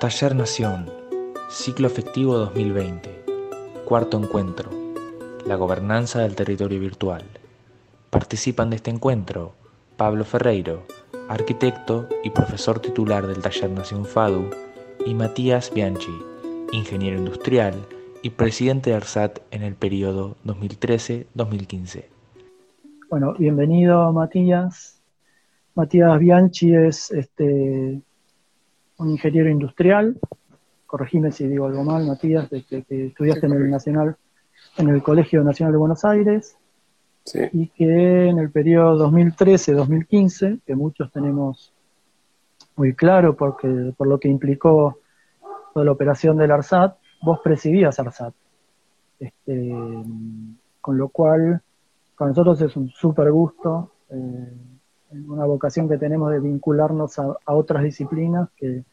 Taller Nación, ciclo efectivo 2020, cuarto encuentro, la gobernanza del territorio virtual. Participan de este encuentro Pablo Ferreiro, arquitecto y profesor titular del Taller Nación FADU, y Matías Bianchi, ingeniero industrial y presidente de ARSAT en el periodo 2013-2015. Bueno, bienvenido Matías. Matías Bianchi es este, un ingeniero industrial, corregime si digo algo mal, Matías, de que, estudiaste en el Nacional, en el Colegio Nacional de Buenos Aires, y que en el periodo 2013-2015, que muchos tenemos muy claro porque por lo que implicó toda la operación del ARSAT, vos presidías ARSAT. Este, con lo cual, para nosotros es un súper gusto. Eh, una vocación que tenemos de vincularnos a, otras disciplinas, que,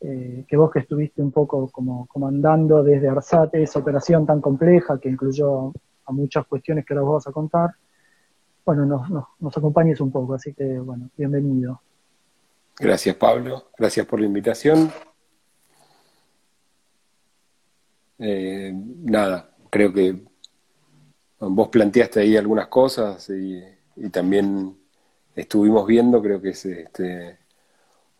eh, que, vos que estuviste un poco como comandando desde ARSAT esa operación tan compleja que incluyó a muchas cuestiones que ahora vos vas a contar, bueno, nos, nos, acompañes un poco, así que bueno, bienvenido. Gracias Pablo, gracias por la invitación. Eh, nada, creo que vos planteaste ahí algunas cosas y también estuvimos viendo, creo que es este,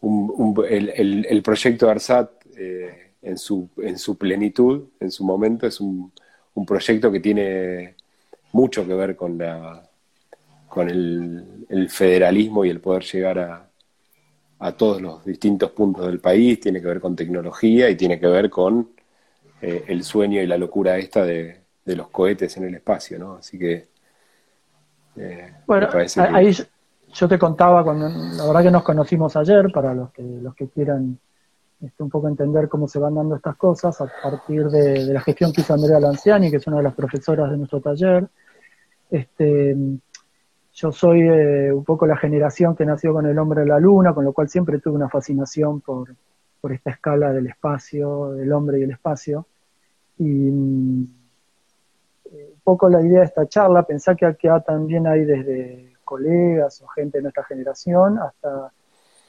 el, proyecto ARSAT eh, en, su, en su plenitud, en su momento, es un, proyecto que tiene mucho que ver con, la, con el, federalismo y el poder llegar a, a, todos los distintos puntos del país, tiene que ver con tecnología y tiene que ver con eh, el sueño y la locura esta de, de, los cohetes en el espacio, ¿no? Así que... Eh, bueno, ahí, yo te contaba, cuando, la verdad que nos conocimos ayer, para los que, los que quieran este, un poco entender cómo se van dando estas cosas, a partir de, la gestión que hizo Andrea Lanciani, que es una de las profesoras de nuestro taller. Este, yo soy eh, un poco la generación que nació con el hombre de la luna, con lo cual siempre tuve una fascinación por, por esta escala del espacio, del hombre y el espacio. Y mm, un poco la idea de esta charla, pensá que acá también hay desde colegas o gente de nuestra generación, hasta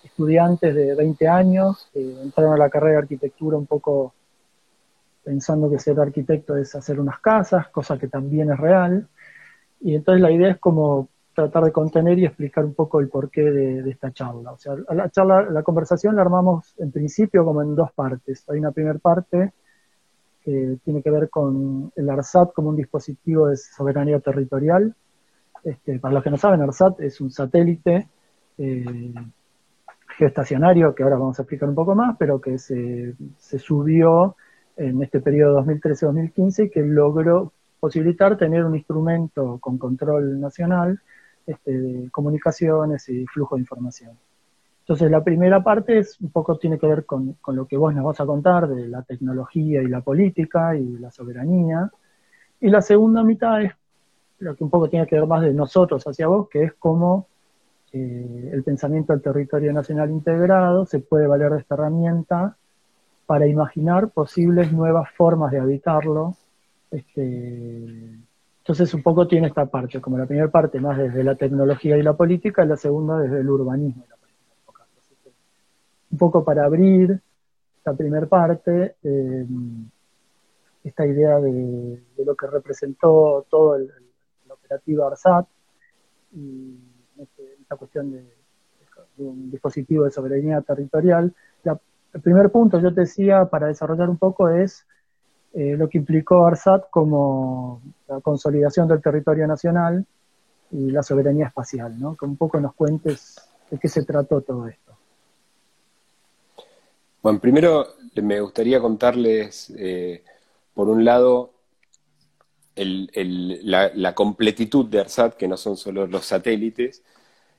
estudiantes de 20 años que entraron a la carrera de arquitectura un poco pensando que ser arquitecto es hacer unas casas, cosa que también es real. Y entonces la idea es como tratar de contener y explicar un poco el porqué de, esta charla. O sea, la charla, la conversación la armamos en principio como en dos partes. Hay una primera parte que tiene que ver con el ARSAT como un dispositivo de soberanía territorial, este, para los que no saben, ARSAT es un satélite eh, geoestacionario, que ahora vamos a explicar un poco más, pero que se, subió en este periodo 2013-2015 y que logró posibilitar tener un instrumento con control nacional este, de comunicaciones y flujo de información. Entonces la primera parte es un poco tiene que ver con, con, lo que vos nos vas a contar de la tecnología y la política y la soberanía. Y la segunda mitad es lo que un poco tiene que ver más de nosotros hacia vos, que es cómo eh, el pensamiento del territorio nacional integrado se puede valer de esta herramienta para imaginar posibles nuevas formas de habitarlo. Este, entonces un poco tiene esta parte, como la primera parte más desde la tecnología y la política, la segunda desde el urbanismo. un poco para abrir esta primera parte, eh, esta idea de, lo que representó todo el, operativa ARSAT y este, esta cuestión de, un dispositivo de soberanía territorial. el primer punto, yo te decía, para desarrollar un poco, es eh, lo que implicó ARSAT como la consolidación del territorio nacional y la soberanía espacial, ¿no? Que un poco nos cuentes de qué se trató todo esto. Bueno, primero me gustaría contarles, eh, por un lado, la, completitud de ARSAT, que no son solo los satélites.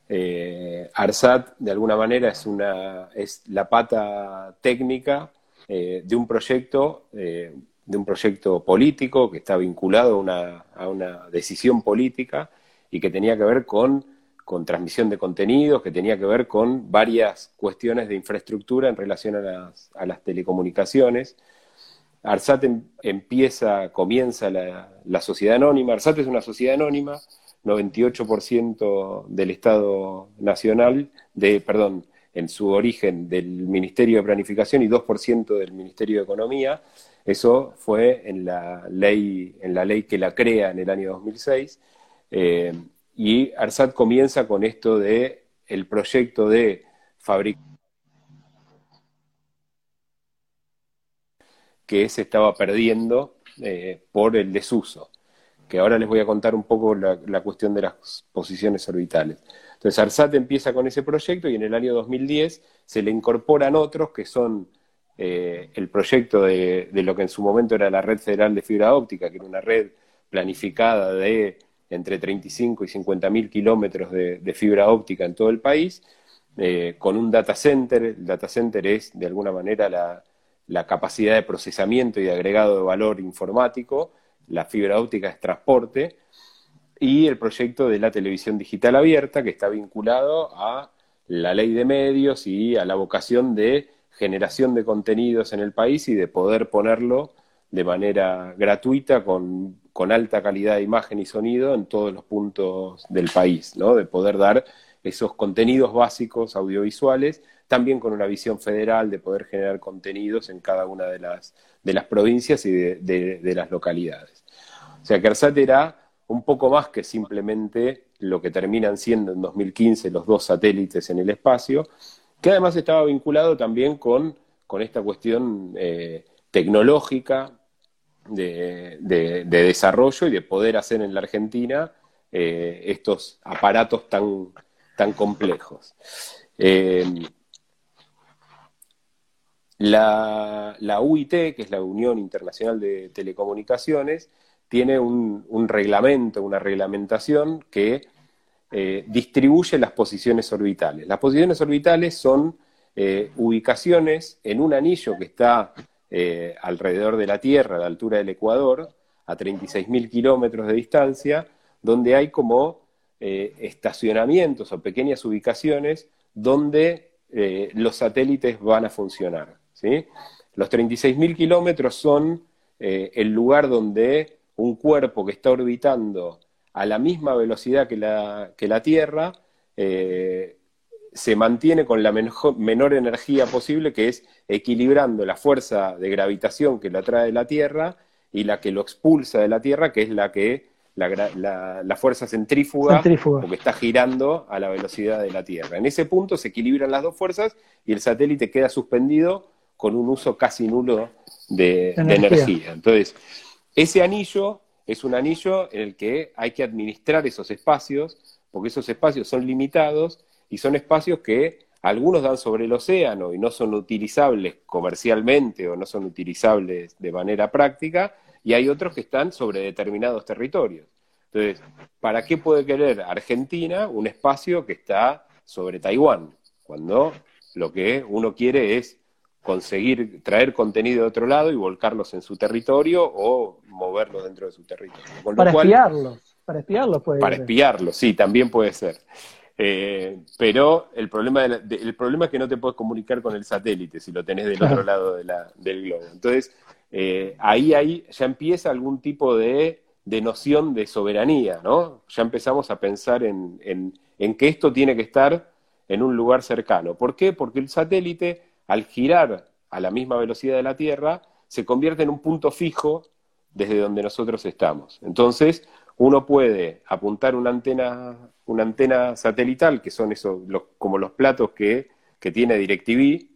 Eh, ARSAT, de alguna manera, es, una, es la pata técnica eh, de un proyecto, eh, de un proyecto político que está vinculado a una, a una, decisión política y que tenía que ver con, con transmisión de contenidos, que tenía que ver con varias cuestiones de infraestructura en relación a las, a las telecomunicaciones. ARSAT em, empieza, comienza la, sociedad anónima. ARSAT es una sociedad anónima, 98% del Estado Nacional, de, perdón, en su origen del Ministerio de Planificación y 2% del Ministerio de Economía. Eso fue en la ley, en la ley que la crea en el año 2006. Eh, y ARSAT comienza con esto de el proyecto de fabricar que se estaba perdiendo eh, por el desuso, que ahora les voy a contar un poco la, cuestión de las posiciones orbitales. Entonces ARSAT empieza con ese proyecto y en el año 2010 se le incorporan otros que son eh, el proyecto de, lo que en su momento era la red federal de fibra óptica, que era una red planificada de entre 35 y 50 mil kilómetros de, fibra óptica en todo el país, eh, con un data center. El data center es, de alguna manera, la, la capacidad de procesamiento y de agregado de valor informático, la fibra óptica es transporte, y el proyecto de la televisión digital abierta, que está vinculado a la ley de medios y a la vocación de generación de contenidos en el país y de poder ponerlo de manera gratuita con, con alta calidad de imagen y sonido en todos los puntos del país, ¿no? de poder dar esos contenidos básicos audiovisuales también con una visión federal de poder generar contenidos en cada una de las, de las provincias y de, las localidades. O sea que ARSAT era un poco más que simplemente lo que terminan siendo en 2015 los dos satélites en el espacio, que además estaba vinculado también con, con esta cuestión eh, tecnológica de, desarrollo y de poder hacer en la Argentina eh, estos aparatos tan, tan complejos. Eh, la, UIT, que es la Unión Internacional de Telecomunicaciones, tiene un, reglamento, una reglamentación que eh, distribuye las posiciones orbitales. Las posiciones orbitales son eh, ubicaciones en un anillo que está alrededor de la Tierra, a la altura del Ecuador, a 36.000 kilómetros de distancia, donde hay como estacionamientos o pequeñas ubicaciones donde los satélites van a funcionar. Los 36.000 kilómetros son eh, el lugar donde un cuerpo que está orbitando a la misma velocidad que la, que la Tierra eh, se mantiene con la menor energía posible, que es equilibrando la fuerza de gravitación que lo atrae de la Tierra y la que lo expulsa de la Tierra, que es la que la, fuerza centrífuga, porque está girando a la velocidad de la Tierra. En ese punto se equilibran las dos fuerzas y el satélite queda suspendido con un uso casi nulo de energía. Entonces, ese anillo es un anillo en el que hay que administrar esos espacios, porque esos espacios son limitados y son espacios que algunos dan sobre el océano y no son utilizables comercialmente o no son utilizables de manera práctica, y hay otros que están sobre determinados territorios. Entonces, ¿para qué puede querer Argentina un espacio que está sobre Taiwán? Cuando lo que uno quiere es conseguir traer contenido de otro lado y volcarlos en su territorio o moverlos dentro de su territorio. para espiarlos, para espiarlos puede Para espiarlos, sí, también puede ser. Eh, pero el problema, el problema es que no te puedes comunicar con el satélite si lo tenés del otro lado del globo. Entonces, eh, ahí, ahí ya empieza algún tipo de, noción de soberanía, ¿no? Ya empezamos a pensar en, en que esto tiene que estar en un lugar cercano. ¿Por qué? Porque el satélite al girar a la misma velocidad de la Tierra, se convierte en un punto fijo desde donde nosotros estamos. Entonces, uno puede apuntar una antena, una antena satelital, que son esos, como los platos que, tiene DirecTV,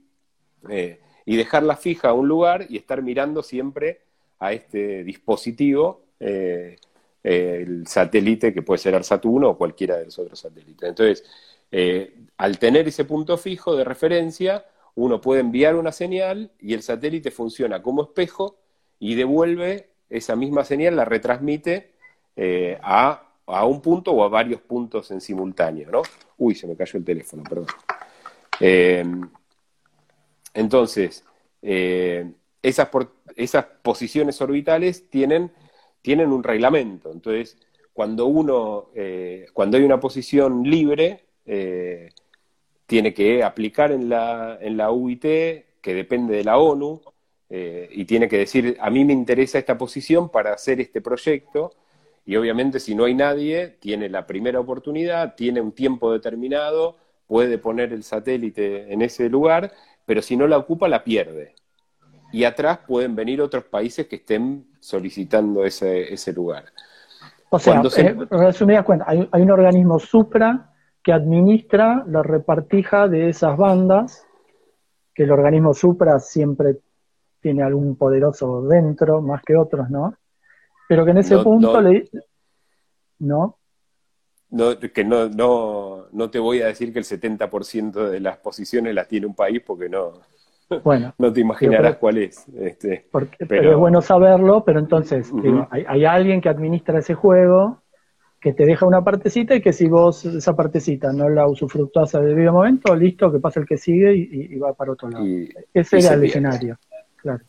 eh, y dejarla fija a un lugar y estar mirando siempre a este dispositivo, eh, el satélite que puede ser ARSAT 1 o cualquiera de los otros satélites. Entonces, eh, al tener ese punto fijo de referencia, uno puede enviar una señal y el satélite funciona como espejo y devuelve esa misma señal, la retransmite eh, a, un punto o a varios puntos en simultáneo, ¿no? Uy, se me cayó el teléfono, perdón. Entonces, eh, esas, posiciones orbitales tienen, un reglamento. Entonces, cuando uno, cuando hay una posición libre, tiene que aplicar en la, en la UIT, que depende de la ONU, eh, y tiene que decir, a mí me interesa esta posición para hacer este proyecto, y obviamente si no hay nadie, tiene la primera oportunidad, tiene un tiempo determinado puede poner el satélite en ese lugar, pero si no la ocupa la pierde. Y atrás pueden venir otros países que estén solicitando ese, ese lugar. O sea, eh, resumidas cuentas, hay, hay un organismo supra que administra la repartija de esas bandas, que el organismo supra siempre tiene algún poderoso dentro, más que otros, ¿no? Pero que en ese punto le... ¿No? No, que no, no, no te voy a decir que el 70% de las posiciones las tiene un país porque no, bueno, no te imaginarás cuál es. Este, pero... es bueno saberlo, pero entonces hay, hay, alguien que administra ese juego que te deja una partecita y que si vos esa partecita no la usufructuás al debido momento, listo, que pasa el que sigue y, va para otro lado. Ese era el escenario.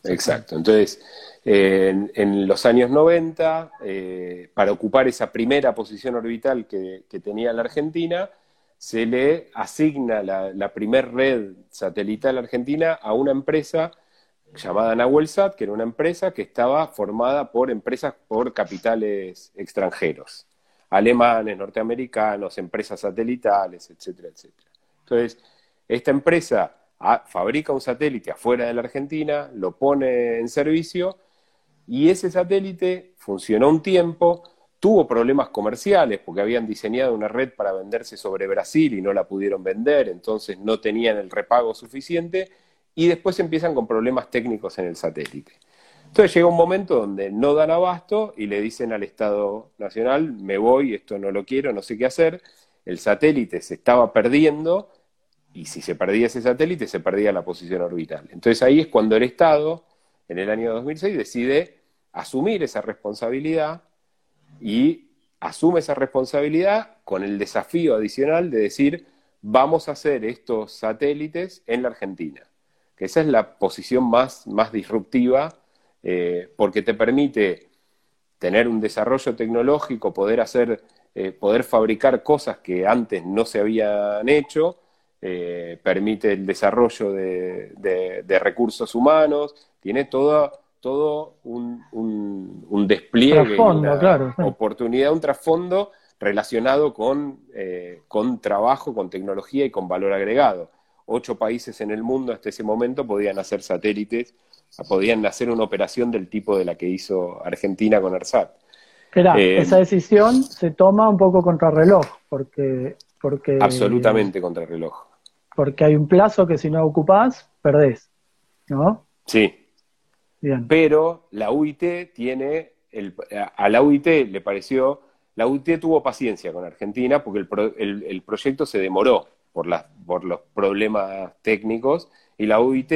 Exacto. Entonces, en, los años 90, eh, para ocupar esa primera posición orbital que, tenía la Argentina, se le asigna la, la primer red satelital argentina a una empresa llamada Nahuelsat, que era una empresa que estaba formada por empresas por capitales extranjeros, alemanes, norteamericanos, empresas satelitales, etcétera, etcétera. Entonces, esta empresa fabrica un satélite afuera de la Argentina, lo pone en servicio y ese satélite funcionó un tiempo, tuvo problemas comerciales porque habían diseñado una red para venderse sobre Brasil y no la pudieron vender, entonces no tenían el repago suficiente y después empiezan con problemas técnicos en el satélite. Entonces llega un momento donde no dan abasto y le dicen al Estado Nacional, me voy, esto no lo quiero, no sé qué hacer, el satélite se estaba perdiendo y si se perdía ese satélite, se perdía la posición orbital. Entonces ahí es cuando el Estado, en el año 2006, decide asumir esa responsabilidad y asume esa responsabilidad con el desafío adicional de decir, vamos a hacer estos satélites en la Argentina. Que esa es la posición más, más disruptiva, eh, porque te permite tener un desarrollo tecnológico, poder hacer, eh, poder fabricar cosas que antes no se habían hecho, eh, permite el desarrollo de, recursos humanos, tiene todo, todo un, un, despliegue, una oportunidad, un trasfondo relacionado con, eh, con trabajo, con tecnología y con valor agregado. Ocho países en el mundo hasta ese momento podían hacer satélites, podían hacer una operación del tipo de la que hizo Argentina con ARSAT. Eh, esa decisión se toma un poco contrarreloj, porque, porque... Absolutamente contrarreloj porque hay un plazo que si no ocupás, perdés, ¿no? Sí. Bien. Pero la UIT tiene, el, a la UIT le pareció, la UIT tuvo paciencia con Argentina porque el, el, proyecto se demoró por, por los problemas técnicos y la UIT,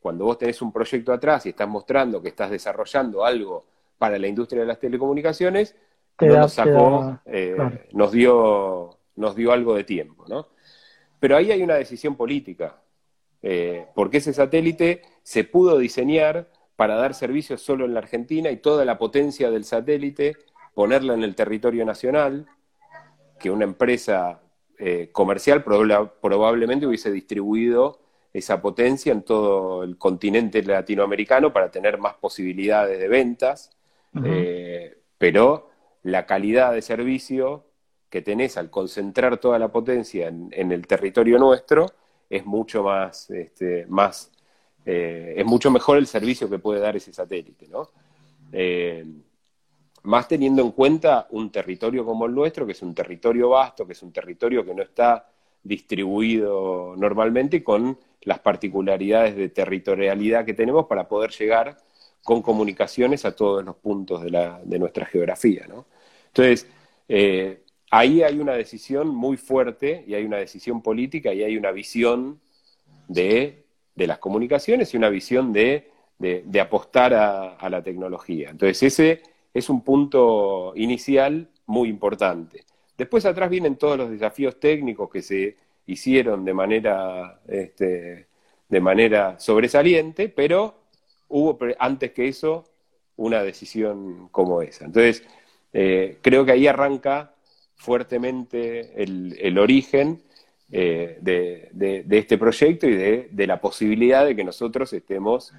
cuando vos tenés un proyecto atrás y estás mostrando que estás desarrollando algo para la industria de las telecomunicaciones, nos sacó, eh, nos, dio, nos dio algo de tiempo, ¿no? Pero ahí hay una decisión política, eh, porque ese satélite se pudo diseñar para dar servicios solo en la Argentina y toda la potencia del satélite ponerla en el territorio nacional, que una empresa eh, comercial probablemente hubiese distribuido esa potencia en todo el continente latinoamericano para tener más posibilidades de ventas, eh, pero la calidad de servicio que tenés al concentrar toda la potencia en, el territorio nuestro es mucho más, este, más eh, es mucho mejor el servicio que puede dar ese satélite, ¿no? Eh, más teniendo en cuenta un territorio como el nuestro, que es un territorio vasto, que es un territorio que no está distribuido normalmente con las particularidades de territorialidad que tenemos para poder llegar con comunicaciones a todos los puntos de, la, de nuestra geografía. ¿no? Entonces, eh, ahí hay una decisión muy fuerte y hay una decisión política y hay una visión de, las comunicaciones y una visión de, apostar a, la tecnología. Entonces ese es un punto inicial muy importante. Después atrás vienen todos los desafíos técnicos que se hicieron de manera, este, de manera sobresaliente, pero hubo antes que eso una decisión como esa. Entonces, eh, creo que ahí arranca fuertemente el, origen eh, de, este proyecto y de, la posibilidad de que nosotros estemos,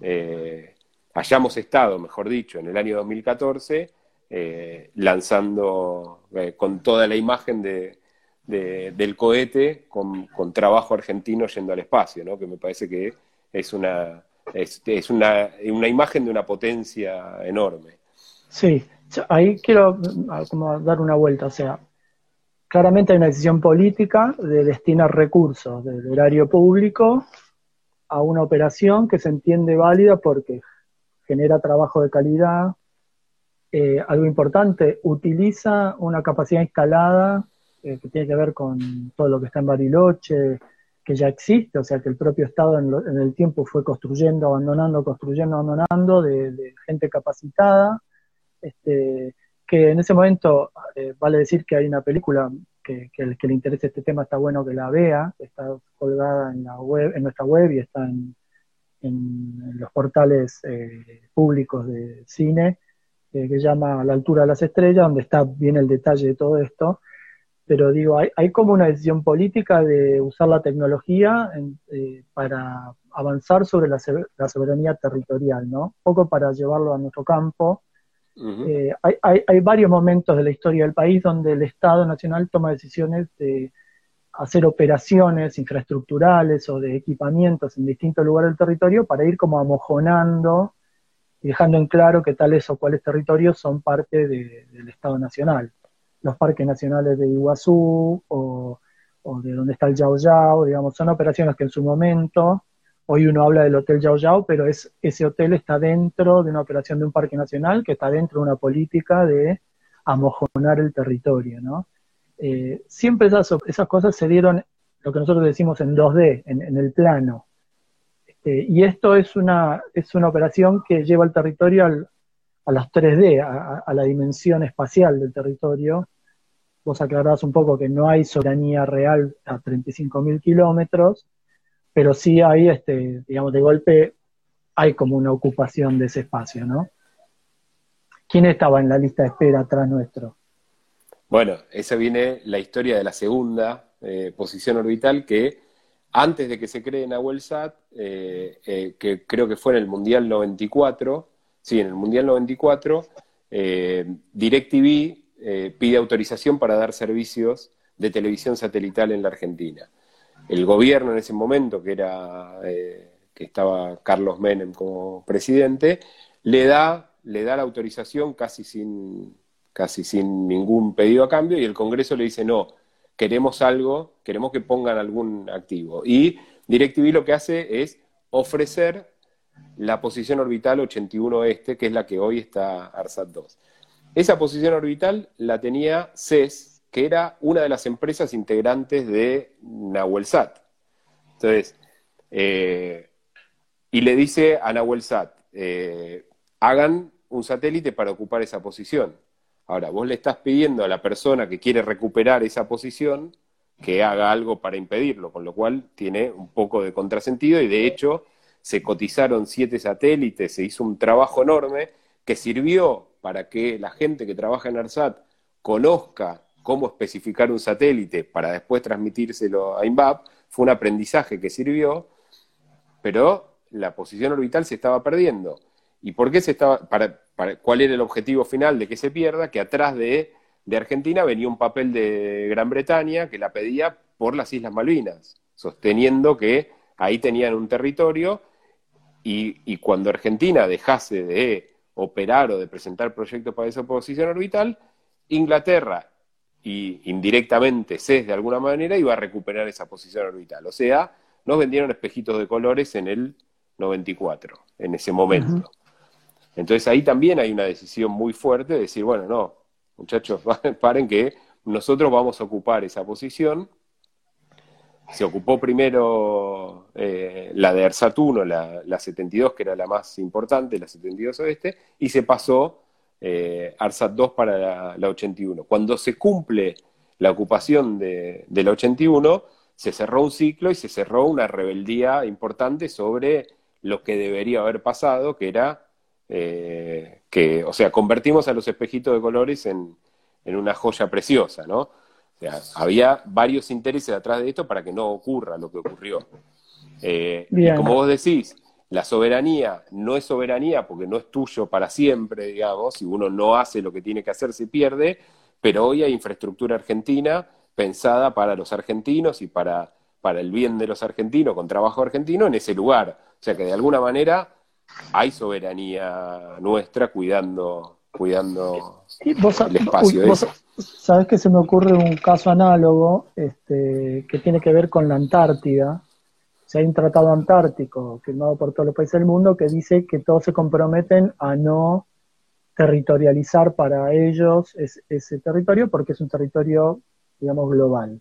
eh, hayamos estado, mejor dicho, en el año 2014, eh, lanzando con toda la imagen de, del cohete con, trabajo argentino yendo al espacio, que me parece que es una, es, una, una imagen de una potencia enorme. Sí, ahí quiero como dar una vuelta, o sea, claramente hay una decisión política de destinar recursos del erario público a una operación que se entiende válida porque genera trabajo de calidad, eh, algo importante, utiliza una capacidad instalada eh, que tiene que ver con todo lo que está en Bariloche, que ya existe, o sea que el propio Estado en, el tiempo fue construyendo, abandonando, construyendo, abandonando, de, gente capacitada, este, que en ese momento, eh, vale decir que hay una película que, le interese este tema está bueno que la vea, está colgada en, la web, en nuestra web y está en, los portales públicos de cine, que llama La altura de las estrellas, donde está bien el detalle de todo esto. Pero digo, hay, como una decisión política de usar la tecnología eh, para avanzar sobre la, soberanía territorial, ¿no? Un poco para llevarlo a nuestro campo. Eh, hay, hay, hay varios momentos de la historia del país donde el Estado Nacional toma decisiones de hacer operaciones infraestructurales o de equipamientos en distintos lugares del territorio para ir como amojonando dejando en claro que tales o cuales territorios son parte del Estado Nacional. Los parques nacionales de Iguazú o, de donde está el Yao Yao, digamos, son operaciones que en su momento, hoy uno habla del Hotel Yao Yao, pero es, ese hotel está dentro de una operación de un parque nacional que está dentro de una política de amojonar el territorio. Eh, siempre esas, cosas se dieron, lo que nosotros decimos en 2D, en el plano, este, y esto es una, es una operación que lleva el territorio a las 3D, a, la dimensión espacial del territorio. Vos aclarás un poco que no hay soberanía real a 35.000 kilómetros, pero sí hay, este, digamos, de golpe hay como una ocupación de ese espacio, ¿no? ¿Quién estaba en la lista de espera atrás nuestro? Bueno, esa viene la historia de la segunda eh, posición orbital que antes de que se cree Nahuel Sat, eh, eh, que creo que fue en el Mundial 94, sí, en el Mundial 94, eh, DirecTV pide autorización para dar servicios de televisión satelital en la Argentina. El gobierno en ese momento, que era que estaba Carlos Menem como presidente, le da, le da la autorización casi sin, casi sin ningún pedido a cambio y el Congreso le dice no, queremos algo, queremos que pongan algún activo. Y DirecTV lo que hace es ofrecer la posición orbital 81 este, que es la que hoy está ARSAT 2. Esa posición orbital la tenía CES, que era una de las empresas integrantes de Nahuelsat. Entonces, eh, y le dice a Nahuelsat, eh, hagan un satélite para ocupar esa posición. Ahora, vos le estás pidiendo a la persona que quiere recuperar esa posición que haga algo para impedirlo, con lo cual tiene un poco de contrasentido y de hecho se cotizaron siete satélites, se hizo un trabajo enorme que sirvió para que la gente que trabaja en ARSAT conozca cómo especificar un satélite para después transmitírselo a INVAP, fue un aprendizaje que sirvió, pero la posición orbital se estaba perdiendo. ¿Y por qué se estaba, para, cuál era el objetivo final de que se pierda? Que atrás de, Argentina venía un papel de Gran Bretaña que la pedía por las Islas Malvinas, sosteniendo que ahí tenían un territorio y, cuando Argentina dejase de operar o de presentar proyectos para esa posición orbital, Inglaterra y indirectamente CES de alguna manera iba a recuperar esa posición orbital. O sea, nos vendieron espejitos de colores en el 94, en ese momento. Entonces ahí también hay una decisión muy fuerte de decir, bueno, no, muchachos, paren que nosotros vamos a ocupar esa posición. Se ocupó primero eh, la de ARSAT 1, la, 72, que era la más importante, la 72 oeste, y se pasó eh, ARSAT 2 para la, 81. Cuando se cumple la ocupación de, de la 81, se cerró un ciclo y se cerró una rebeldía importante sobre lo que debería haber pasado, que era eh, que, o sea, convertimos a los espejitos de colores en, una joya preciosa, ¿no? O sea, había varios intereses detrás de esto para que no ocurra lo que ocurrió. Eh, y como vos decís, la soberanía no es soberanía porque no es tuyo para siempre, digamos, si uno no hace lo que tiene que hacer se pierde, pero hoy hay infraestructura argentina pensada para los argentinos y para, para el bien de los argentinos, con trabajo argentino, en ese lugar. O sea que de alguna manera hay soberanía nuestra cuidando, cuidando el espacio. Sabes que se me ocurre un caso análogo este, que tiene que ver con la Antártida. Si hay un tratado antártico firmado por todos los países del mundo que dice que todos se comprometen a no territorializar para ellos ese territorio porque es un territorio, digamos, global.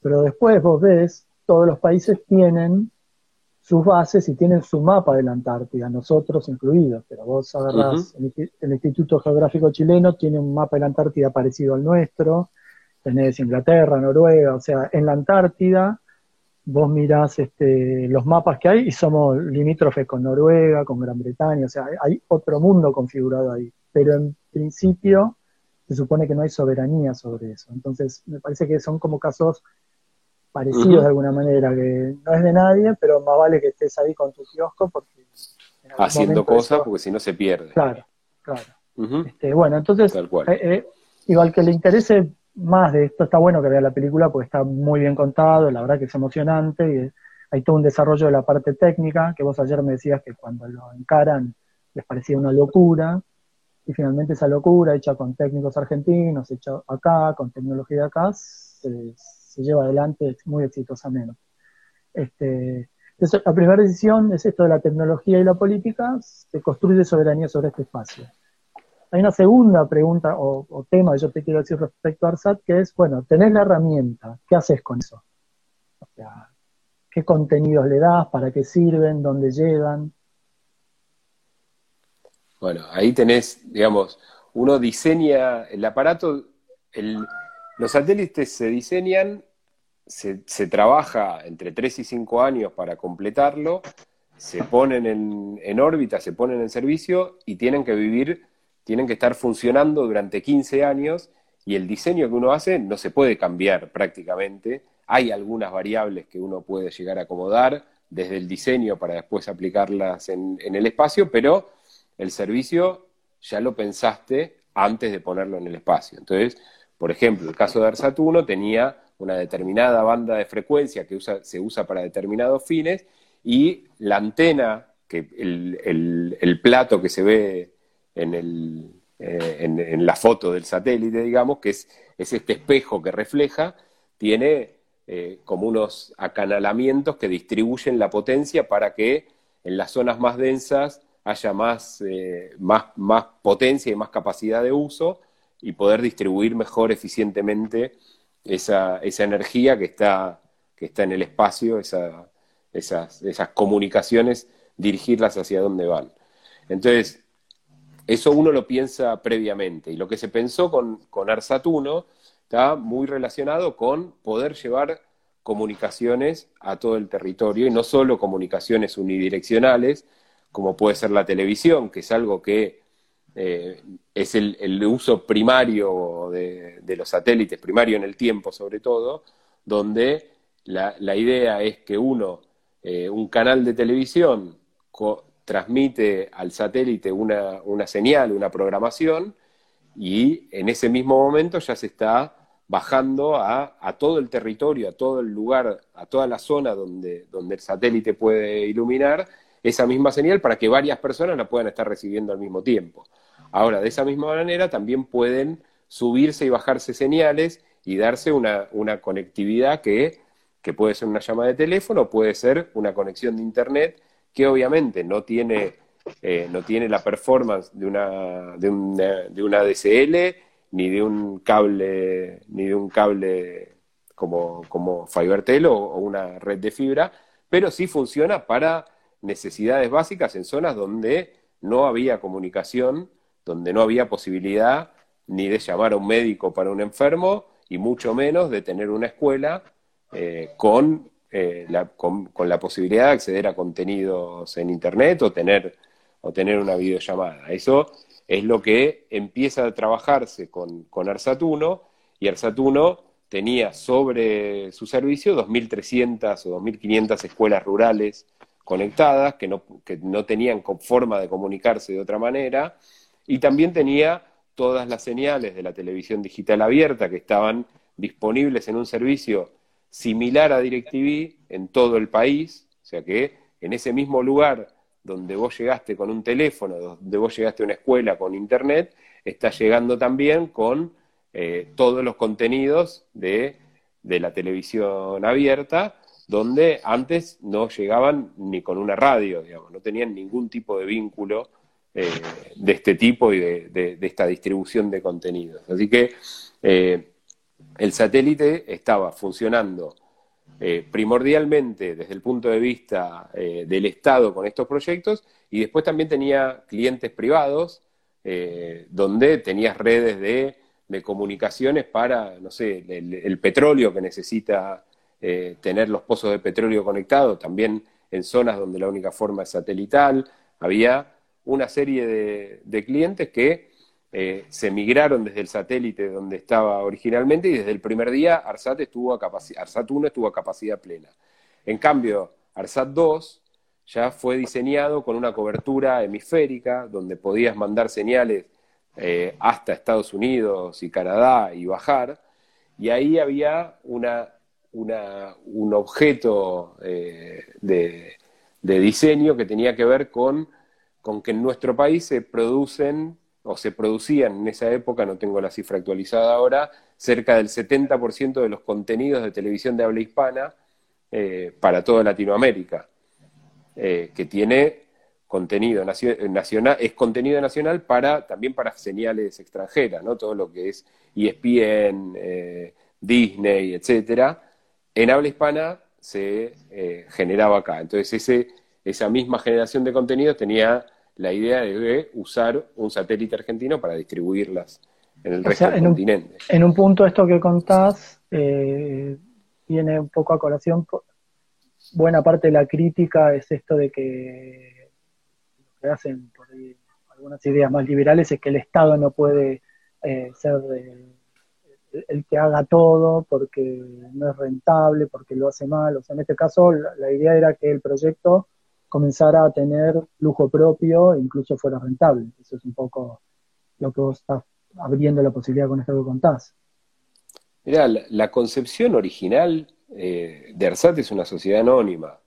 Pero después vos ves, todos los países tienen sus bases y tienen su mapa de la Antártida, nosotros incluidos, pero vos agarrás, el, Instituto Geográfico Chileno tiene un mapa de la Antártida parecido al nuestro, tenés Inglaterra, Noruega, o sea, en la Antártida vos mirás este, los mapas que hay y somos limítrofes con Noruega, con Gran Bretaña, o sea, hay otro mundo configurado ahí pero en principio se supone que no hay soberanía sobre eso. Entonces, me parece que son como casos parecidos de alguna manera, que no es de nadie, pero más vale que estés ahí con tu kiosco porque... Haciendo cosas porque si no se pierde. Claro, claro. este, bueno, entonces, eh, eh, igual que le interese más de esto, está bueno que vea la película porque está muy bien contado, la verdad que es emocionante y hay todo un desarrollo de la parte técnica, que vos ayer me decías que cuando lo encaran les parecía una locura, y finalmente esa locura hecha con técnicos argentinos, hecha acá, con tecnología de acá, se, lleva adelante muy exitosamente. Este, la primera decisión es esto de la tecnología y la política, se construye soberanía sobre este espacio. Hay una segunda pregunta o, tema que yo te quiero decir respecto a ARSAT, que es, bueno, tenés la herramienta, ¿qué haces con eso? O sea, ¿qué contenidos le das? ¿Para qué sirven? ¿Dónde llegan? Bueno, ahí tenés, digamos, uno diseña el aparato, los satélites se diseñan, se, trabaja entre 3 y 5 años para completarlo, se ponen en, en, órbita, se ponen en servicio y tienen que vivir, tienen que estar funcionando durante 15 años y el diseño que uno hace no se puede cambiar prácticamente. Hay algunas variables que uno puede llegar a acomodar desde el diseño para después aplicarlas en, el espacio, pero el servicio ya lo pensaste antes de ponerlo en el espacio. Entonces, por ejemplo, el caso de ARSAT 1 tenía una determinada banda de frecuencia que se usa para determinados fines y la antena, que el, plato que se ve en, eh, la foto del satélite, digamos, que es, este espejo que refleja, tiene eh, como unos acanalamientos que distribuyen la potencia para que en las zonas más densas haya más, eh, más, más potencia y más capacidad de uso y poder distribuir mejor eficientemente esa, esa energía que está, que está en el espacio, esa, esas, esas comunicaciones, dirigirlas hacia dónde van. Entonces, eso uno lo piensa previamente. Y lo que se pensó con, con ARSAT 1 está muy relacionado con poder llevar comunicaciones a todo el territorio y no solo comunicaciones unidireccionales, como puede ser la televisión, que es algo que eh, es el, uso primario de, los satélites, primario en el tiempo sobre todo, donde la, idea es que uno, eh, un canal de televisión, transmite al satélite una, señal, una programación, y en ese mismo momento ya se está bajando a, todo el territorio, a todo el lugar, a toda la zona donde, donde el satélite puede iluminar, esa misma señal para que varias personas la puedan estar recibiendo al mismo tiempo. Ahora, de esa misma manera también pueden subirse y bajarse señales y darse una, conectividad que, puede ser una llamada de teléfono, puede ser una conexión de Internet, que obviamente no tiene, eh, no tiene la performance de una, de, una, DSL, ni de un cable, ni de un cable como, como o, o una red de fibra, pero sí funciona para necesidades básicas en zonas donde no había comunicación, donde no había posibilidad ni de llamar a un médico para un enfermo y mucho menos de tener una escuela eh, con, eh, la, con, la posibilidad de acceder a contenidos en Internet o tener, o tener una videollamada. Eso es lo que empieza a trabajarse con, con ARSAT-1 y ARSAT-1 tenía sobre su servicio 2.300 o 2.500 escuelas rurales conectadas, que no, que no tenían forma de comunicarse de otra manera, y también tenía todas las señales de la televisión digital abierta que estaban disponibles en un servicio similar a DirecTV en todo el país, o sea que en ese mismo lugar donde vos llegaste con un teléfono, donde vos llegaste a una escuela con internet, está llegando también con eh, todos los contenidos de, la televisión abierta, donde antes no llegaban ni con una radio, digamos, no tenían ningún tipo de vínculo eh, de este tipo y de, esta distribución de contenidos. Así que eh, el satélite estaba funcionando eh, primordialmente desde el punto de vista eh, del Estado con estos proyectos y después también tenía clientes privados eh, donde tenías redes de, comunicaciones para, no sé, el, petróleo que necesita tener los pozos de petróleo conectados, también en zonas donde la única forma es satelital. Había una serie de clientes que eh, se migraron desde el satélite donde estaba originalmente y desde el primer día ARSAT, estuvo a ARSAT 1 estuvo a capacidad plena. En cambio, ARSAT 2 ya fue diseñado con una cobertura hemisférica donde podías mandar señales eh, hasta Estados Unidos y Canadá y bajar, y ahí había una, un objeto eh, de, de, diseño que tenía que ver con, con que en nuestro país se producen o se producían en esa época, no tengo la cifra actualizada ahora, cerca del 70% de los contenidos de televisión de habla hispana eh, para toda Latinoamérica, eh, que tiene contenido nacional, es contenido nacional para, también para señales extranjeras, ¿no? Todo lo que es ESPN, eh, Disney, etcétera, en habla hispana se generaba acá. Entonces ese, esa misma generación de contenidos tenía la idea de usar un satélite argentino para distribuirlas en el resto del continente. en un punto esto que contás eh, viene un poco a colación. Buena parte de la crítica es esto de que lo que hacen por algunas ideas más liberales es que el Estado no puede eh, ser el que haga todo porque no es rentable, porque lo hace mal. O sea, en este caso la idea era que el proyecto comenzara a tener lujo propio e incluso fuera rentable. Eso es un poco lo que vos estás abriendo la posibilidad con esto que contás. Mira, la, concepción original eh, de ARSAT es una sociedad anónima.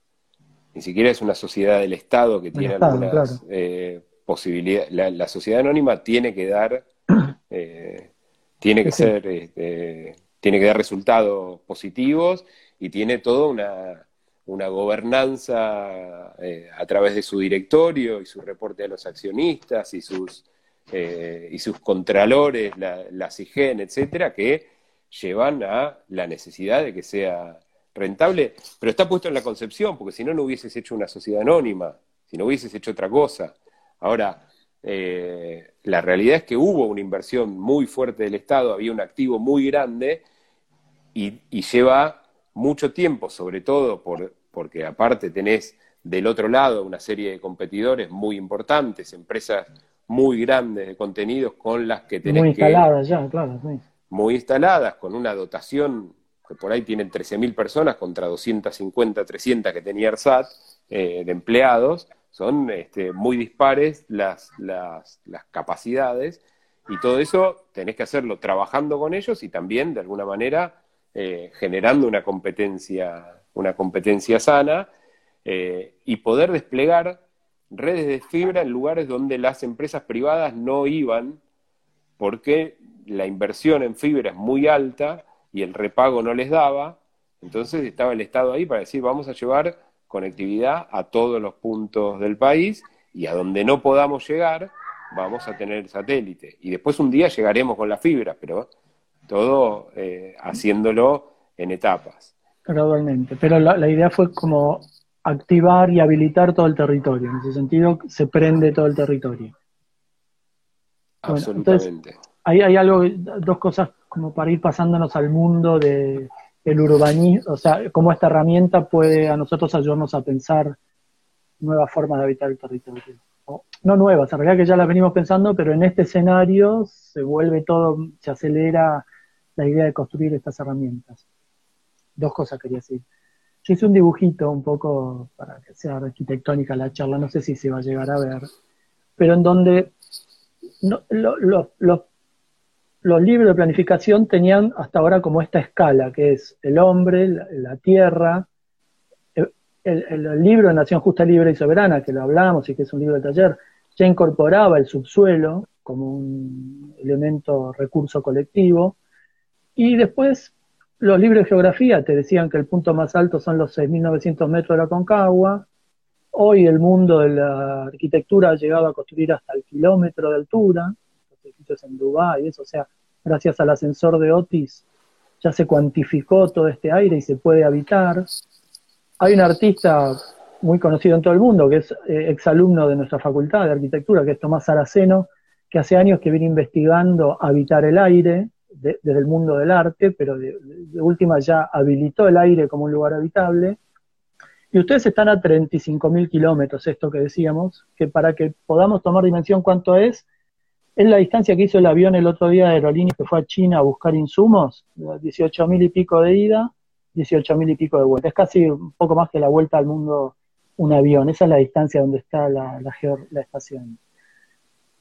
Ni siquiera es una sociedad del Estado que tiene algunas eh, posibilidades. La, sociedad anónima tiene que dar, eh, tiene que ser, tiene que dar resultados positivos y tiene toda una, una gobernanza eh, a través de su directorio y su reporte a los accionistas y sus, eh, y sus contralores, la, la CIGEN, etcétera, que llevan a la necesidad de que sea rentable, pero está puesto en la concepción, porque si no, no hubieses hecho una sociedad anónima, si no hubieses hecho otra cosa. Ahora, eh, la realidad es que hubo una inversión muy fuerte del Estado, había un activo muy grande y, y lleva mucho tiempo, sobre todo por, porque aparte tenés del otro lado una serie de competidores muy importantes, empresas muy grandes de contenidos con las que tenés muy instaladas ya, claro, sí. muy instaladas, con una dotación que por ahí tienen 13.000 personas contra 250, 300 que tenía ARSAT eh, de empleados, son este, muy dispares las, las, capacidades y todo eso tenés que hacerlo trabajando con ellos y también de alguna manera eh, generando una competencia una competencia sana eh, y poder desplegar redes de fibra en lugares donde las empresas privadas no iban porque la inversión en fibra es muy alta y el repago no les daba. Entonces estaba el Estado ahí para decir, vamos a llevar conectividad a todos los puntos del país y a donde no podamos llegar, vamos a tener satélite. Y después un día llegaremos con la fibra, pero todo eh, haciéndolo en etapas gradualmente. Pero la, idea fue como activar y habilitar todo el territorio. En ese sentido, se prende todo el territorio. Absolutamente. hay, hay algo, dos cosas como para ir pasándonos al mundo de el urbanismo, o sea, cómo esta herramienta puede a nosotros ayudarnos a pensar nuevas formas de habitar el territorio. no nuevas, en realidad que ya las venimos pensando, pero en este escenario se vuelve todo, se acelera la idea de construir estas herramientas dos cosas quería decir. Yo hice un dibujito un poco para que sea arquitectónica la charla, no sé si se va a llegar a ver, pero en donde los libros de planificación tenían hasta ahora como esta escala, que es el hombre, la, tierra, el, libro de Nación Justa, Libre y Soberana, que lo hablamos y que es un libro de taller, ya incorporaba el subsuelo como un elemento recurso colectivo, y después los libros de geografía te decían que el punto más alto son los 6.900 metros de la Concagua, hoy el mundo de la arquitectura ha llegado a construir hasta el kilómetro de altura, los edificios en Dubái, eso, o sea, gracias al ascensor de Otis ya se cuantificó todo este aire y se puede habitar. Hay un artista muy conocido en todo el mundo, que es eh, exalumno de nuestra facultad de arquitectura, que es Tomás Saraceno, que hace años que viene investigando habitar el aire desde el mundo del arte, pero de, última ya habilitó el aire como un lugar habitable. Y ustedes están a 35.000 kilómetros, esto que decíamos, que para que podamos tomar dimensión cuánto es, es la distancia que hizo el avión el otro día de aerolínea que fue a China a buscar insumos, 18.000 y pico de ida, 18.000 y pico de vuelta. Es casi un poco más que la vuelta al mundo un avión. Esa es la distancia donde está la, la, estación.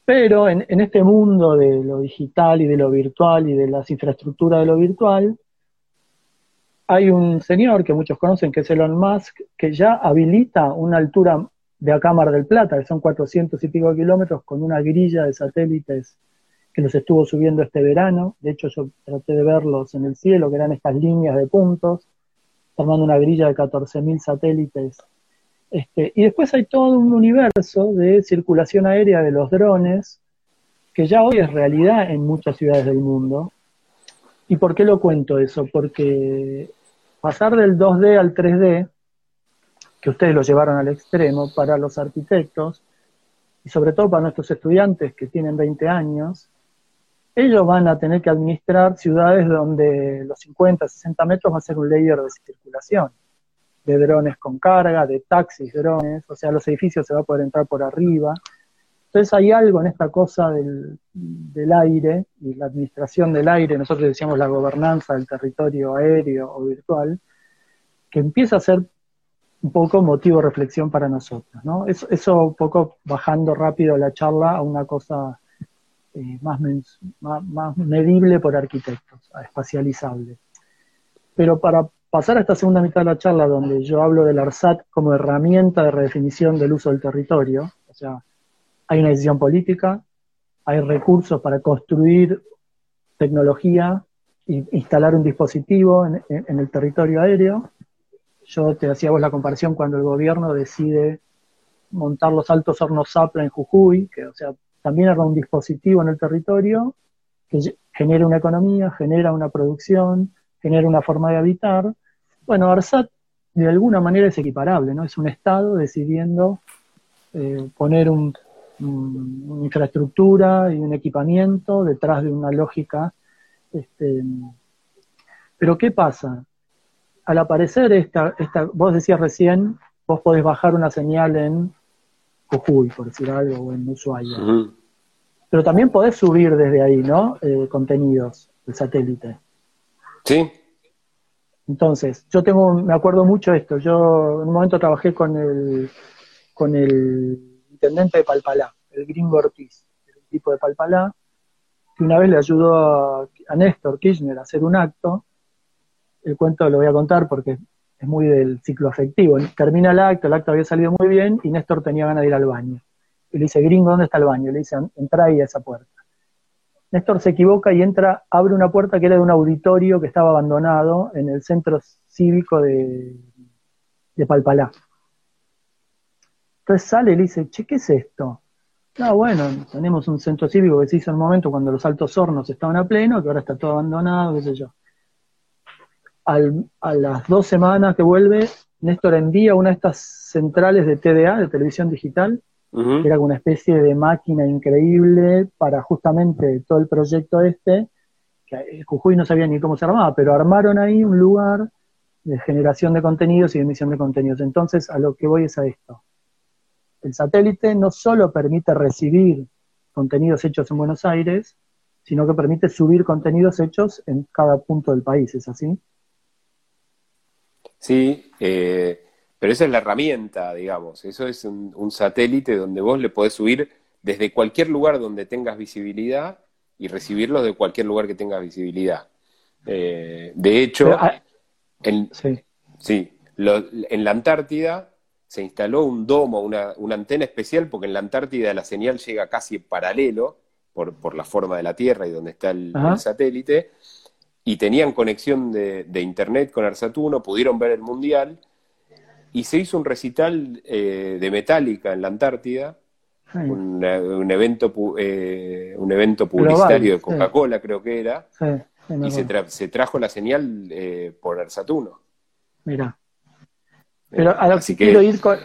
Pero en, en, este mundo de lo digital y de lo virtual y de las infraestructuras de lo virtual, hay un señor que muchos conocen, que es Elon Musk, que ya habilita una altura de acá Mar del Plata, que son 400 y pico kilómetros, con una grilla de satélites que los estuvo subiendo este verano. De hecho, yo traté de verlos en el cielo, que eran estas líneas de puntos, formando una grilla de 14.000 satélites este, y después hay todo un universo de circulación aérea de los drones, que ya hoy es realidad en muchas ciudades del mundo. ¿Y por qué lo cuento eso? Porque pasar del 2D al 3D, que ustedes lo llevaron al extremo, para los arquitectos, y sobre todo para nuestros estudiantes que tienen 20 años, ellos van a tener que administrar ciudades donde los 50, 60 metros va a ser un layer de circulación de drones con carga, de taxis drones, o sea, los edificios se va a poder entrar por arriba. Entonces hay algo en esta cosa del, aire y la administración del aire, nosotros decíamos la gobernanza del territorio aéreo o virtual, que empieza a ser un poco motivo de reflexión para nosotros. ¿no? Eso, un poco bajando rápido la charla a una cosa eh, más, más medible por arquitectos, espacializable. Pero para pasar a esta segunda mitad de la charla donde yo hablo del ARSAT como herramienta de redefinición del uso del territorio, o sea, hay una decisión política, hay recursos para construir tecnología e instalar un dispositivo en, el territorio aéreo. Yo te hacía vos la comparación cuando el gobierno decide montar los altos hornos Zapla en Jujuy, que o sea, también era un dispositivo en el territorio que genera una economía, genera una producción, genera una forma de habitar. Bueno, ARSAT de alguna manera es equiparable, ¿no? Es un Estado decidiendo eh, poner una infraestructura y un equipamiento detrás de una lógica. Este, pero ¿qué pasa? Al aparecer esta, esta, vos decías recién, vos podés bajar una señal en Jujuy, por decir algo, o en Ushuaia. Pero también podés subir desde ahí, ¿no? Eh, contenidos, el satélite. Sí. Entonces, yo tengo, me acuerdo mucho esto. Yo en un momento trabajé con el, con el intendente de Palpalá, el gringo Ortiz, el tipo de Palpalá, que una vez le ayudó a, Néstor Kirchner a hacer un acto. El cuento lo voy a contar porque es muy del ciclo afectivo. Termina el acto, el acto había salido muy bien y Néstor tenía ganas de ir al baño. Y le dice, gringo, ¿dónde está el baño? le dice, entra ahí a esa puerta. Néstor se equivoca y entra, abre una puerta que era de un auditorio que estaba abandonado en el centro cívico de, Palpalá. Entonces sale y le dice, che, ¿qué es esto? No, bueno, tenemos un centro cívico que se hizo en un momento cuando los altos hornos estaban a pleno, que ahora está todo abandonado, qué sé yo. a las dos semanas que vuelve, Néstor envía una de estas centrales de TDA, de televisión digital, era como una especie de máquina increíble para justamente todo el proyecto este, que Jujuy no sabía ni cómo se armaba, pero armaron ahí un lugar de generación de contenidos y de emisión de contenidos. Entonces, a lo que voy es a esto. El satélite no solo permite recibir contenidos hechos en Buenos Aires, sino que permite subir contenidos hechos en cada punto del país, ¿es así? Sí, eh, pero esa es la herramienta, digamos. Eso es un, satélite donde vos le podés subir desde cualquier lugar donde tengas visibilidad y recibirlos de cualquier lugar que tenga visibilidad. Eh, de hecho, ah, en, sí. en la Antártida se instaló un domo, una, antena especial, porque en la Antártida la señal llega casi paralelo por, por la forma de la Tierra y donde está el, satélite, y tenían conexión de, internet con Arsatuno, pudieron ver el Mundial, y se hizo un recital eh, de Metallica en la Antártida, un, evento, eh, un evento publicitario de Coca-Cola, creo que era, y se, trajo la señal eh, por Arsatuno. Mira. Pero a lo que quiero ir con,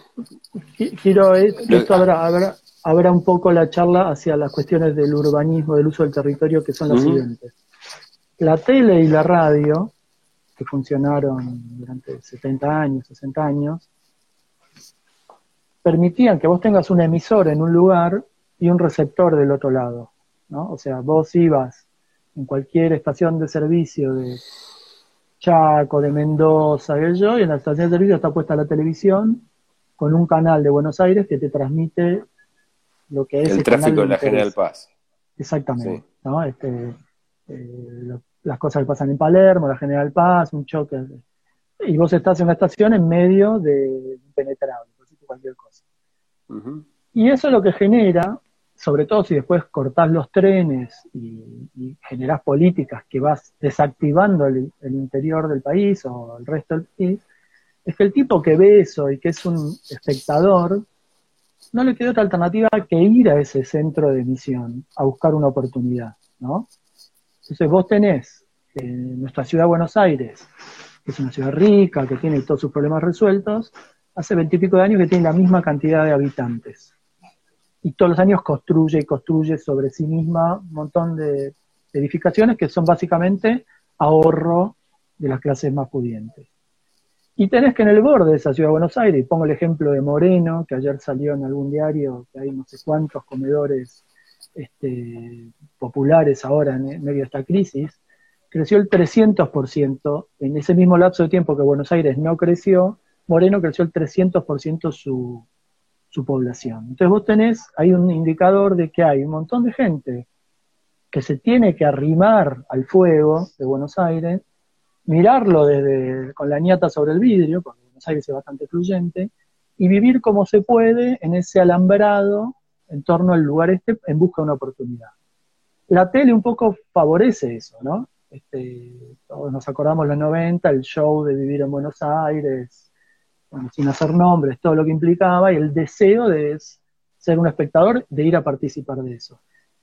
quiero ir, esto habrá, un poco la charla hacia las cuestiones del urbanismo, del uso del territorio, que son las siguientes. La tele y la radio, que funcionaron durante 70 años, 60 años, permitían que vos tengas un emisor en un lugar y un receptor del otro lado, ¿no? O sea, vos ibas en cualquier estación de servicio de Chaco, de Mendoza, yo, y en la estación de servicio está puesta la televisión con un canal de Buenos Aires que te transmite lo que es el, tráfico de la General Paz. Exactamente, ¿no? Este, eh, las cosas que pasan en Palermo, la General Paz, un choque. Y vos estás en una estación en medio de impenetrable, cualquier cosa. Y eso es lo que genera sobre todo si después cortás los trenes y, generás políticas que vas desactivando el, interior del país o el resto del país, es que el tipo que ve eso y que es un espectador, no le queda otra alternativa que ir a ese centro de emisión a buscar una oportunidad, ¿no? Entonces vos tenés en eh, nuestra ciudad de Buenos Aires, que es una ciudad rica, que tiene todos sus problemas resueltos, hace veintipico de años que tiene la misma cantidad de habitantes y todos los años construye y construye sobre sí misma un montón de edificaciones que son básicamente ahorro de las clases más pudientes. Y tenés que en el borde de esa ciudad de Buenos Aires, y pongo el ejemplo de Moreno, que ayer salió en algún diario, que hay no sé cuántos comedores este, populares ahora en medio de esta crisis, creció el 300%, en ese mismo lapso de tiempo que Buenos Aires no creció, Moreno creció el 300% su, su población. Entonces vos tenés, hay un indicador de que hay un montón de gente que se tiene que arrimar al fuego de Buenos Aires, mirarlo desde, con la ñata sobre el vidrio, porque Buenos Aires es bastante fluyente, y vivir como se puede en ese alambrado en torno al lugar este en busca de una oportunidad. La tele un poco favorece eso, ¿no? Este, todos nos acordamos los 90, el show de vivir en Buenos Aires, sin hacer nombres, todo lo que implicaba y el deseo de ser un espectador, de ir a participar de eso.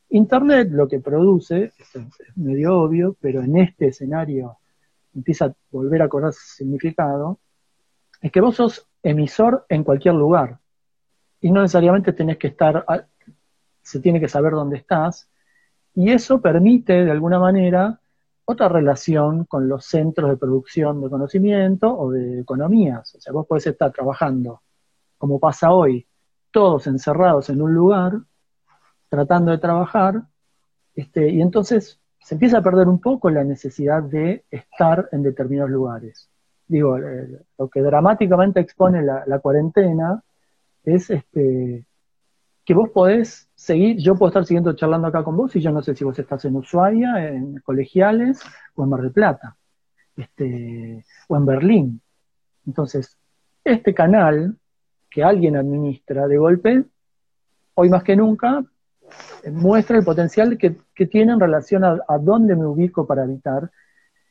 Internet lo que produce, es medio obvio, pero en este escenario empieza a volver a cobrar significado, es que vos sos emisor en cualquier lugar y no necesariamente tenés que estar, se tiene que saber dónde estás, y eso permite de alguna manera otra relación con los centros de producción de conocimiento o de economías. O sea, vos podés estar trabajando, como pasa hoy, todos encerrados en un lugar, tratando de trabajar, este, y entonces se empieza a perder un poco la necesidad de estar en determinados lugares. Digo, eh, lo que dramáticamente expone la, la cuarentena es este, que vos podés seguir, yo puedo estar siguiendo charlando acá con vos y yo no sé si vos estás en Ushuaia, en Colegiales o en Mar del Plata, este, o en Berlín. Entonces, este canal que alguien administra de golpe, hoy más que nunca, muestra el potencial que, tiene en relación a, a, dónde me ubico para habitar.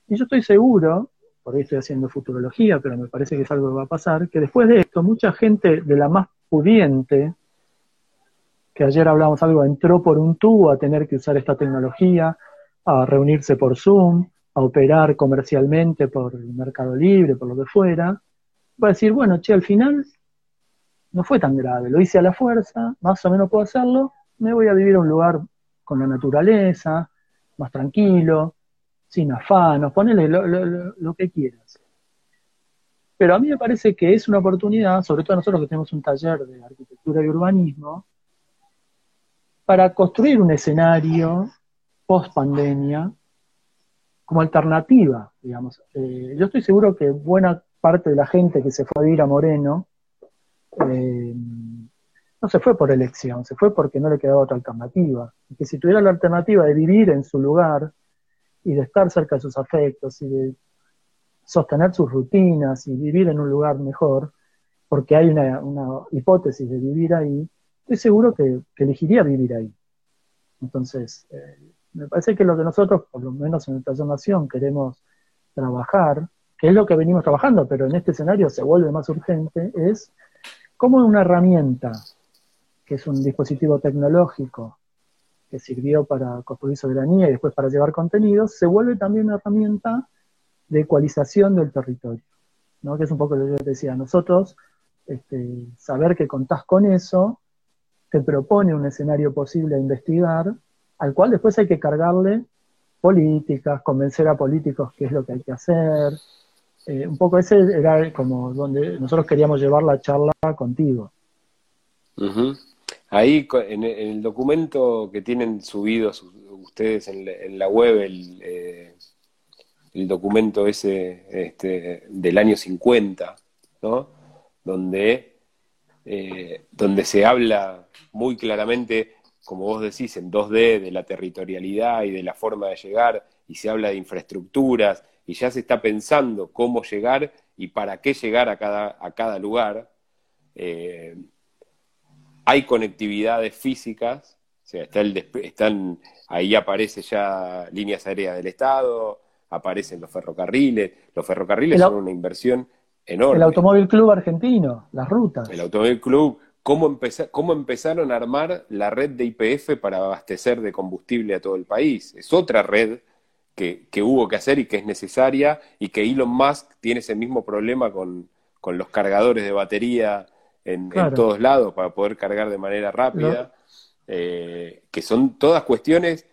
Y yo estoy seguro, por ahí estoy haciendo futurología, pero me parece que es algo que va a pasar, que después de esto, mucha gente de la más pudiente, que ayer hablamos algo, entró por un tubo a tener que usar esta tecnología, a reunirse por Zoom, a operar comercialmente por el Mercado Libre, por lo que fuera, va a decir, bueno, che, al final no fue tan grave, lo hice a la fuerza, más o menos puedo hacerlo, me voy a vivir a un lugar con la naturaleza, más tranquilo, sin afanos, ponele lo, lo que quieras. Pero a mí me parece que es una oportunidad, sobre todo nosotros que tenemos un taller de arquitectura y urbanismo, para construir un escenario post pandemia como alternativa, digamos. Eh, yo estoy seguro que buena parte de la gente que se fue a vivir a Moreno, eh, no se fue por elección, se fue porque no le quedaba otra alternativa. Y que si tuviera la alternativa de vivir en su lugar y de estar cerca de sus afectos y de sostener sus rutinas y vivir en un lugar mejor, porque hay una, hipótesis de vivir ahí, estoy seguro que, elegiría vivir ahí. Entonces, eh, me parece que lo que nosotros, por lo menos en nuestra nación, queremos trabajar, que es lo que venimos trabajando, pero en este escenario se vuelve más urgente, es cómo una herramienta que es un dispositivo tecnológico que sirvió para construir soberanía y después para llevar contenidos, se vuelve también una herramienta de ecualización del territorio, ¿no? que es un poco lo que yo decía. Nosotros, este, saber que contás con eso, te propone un escenario posible a investigar, al cual después hay que cargarle políticas, convencer a políticos qué es lo que hay que hacer. Eh, un poco ese era como donde nosotros queríamos llevar la charla contigo. Ahí en, el documento que tienen subidos ustedes en la, web, el, eh, el, documento ese este, del año 50, ¿no? donde, eh, donde se habla muy claramente, como vos decís, en 2D de la territorialidad y de la forma de llegar, y se habla de infraestructuras, y ya se está pensando cómo llegar y para qué llegar a cada, a cada lugar. Eh, hay conectividades físicas, o sea, está el están, ahí aparece ya líneas aéreas del Estado, aparecen los ferrocarriles, los ferrocarriles son una inversión enorme. El Automóvil Club argentino, las rutas. El Automóvil Club, cómo, cómo empezaron a armar la red de IPF para abastecer de combustible a todo el país. Es otra red que, hubo que hacer y que es necesaria y que Elon Musk tiene ese mismo problema con, con los cargadores de batería en, todos lados para poder cargar de manera rápida, eh, que son todas cuestiones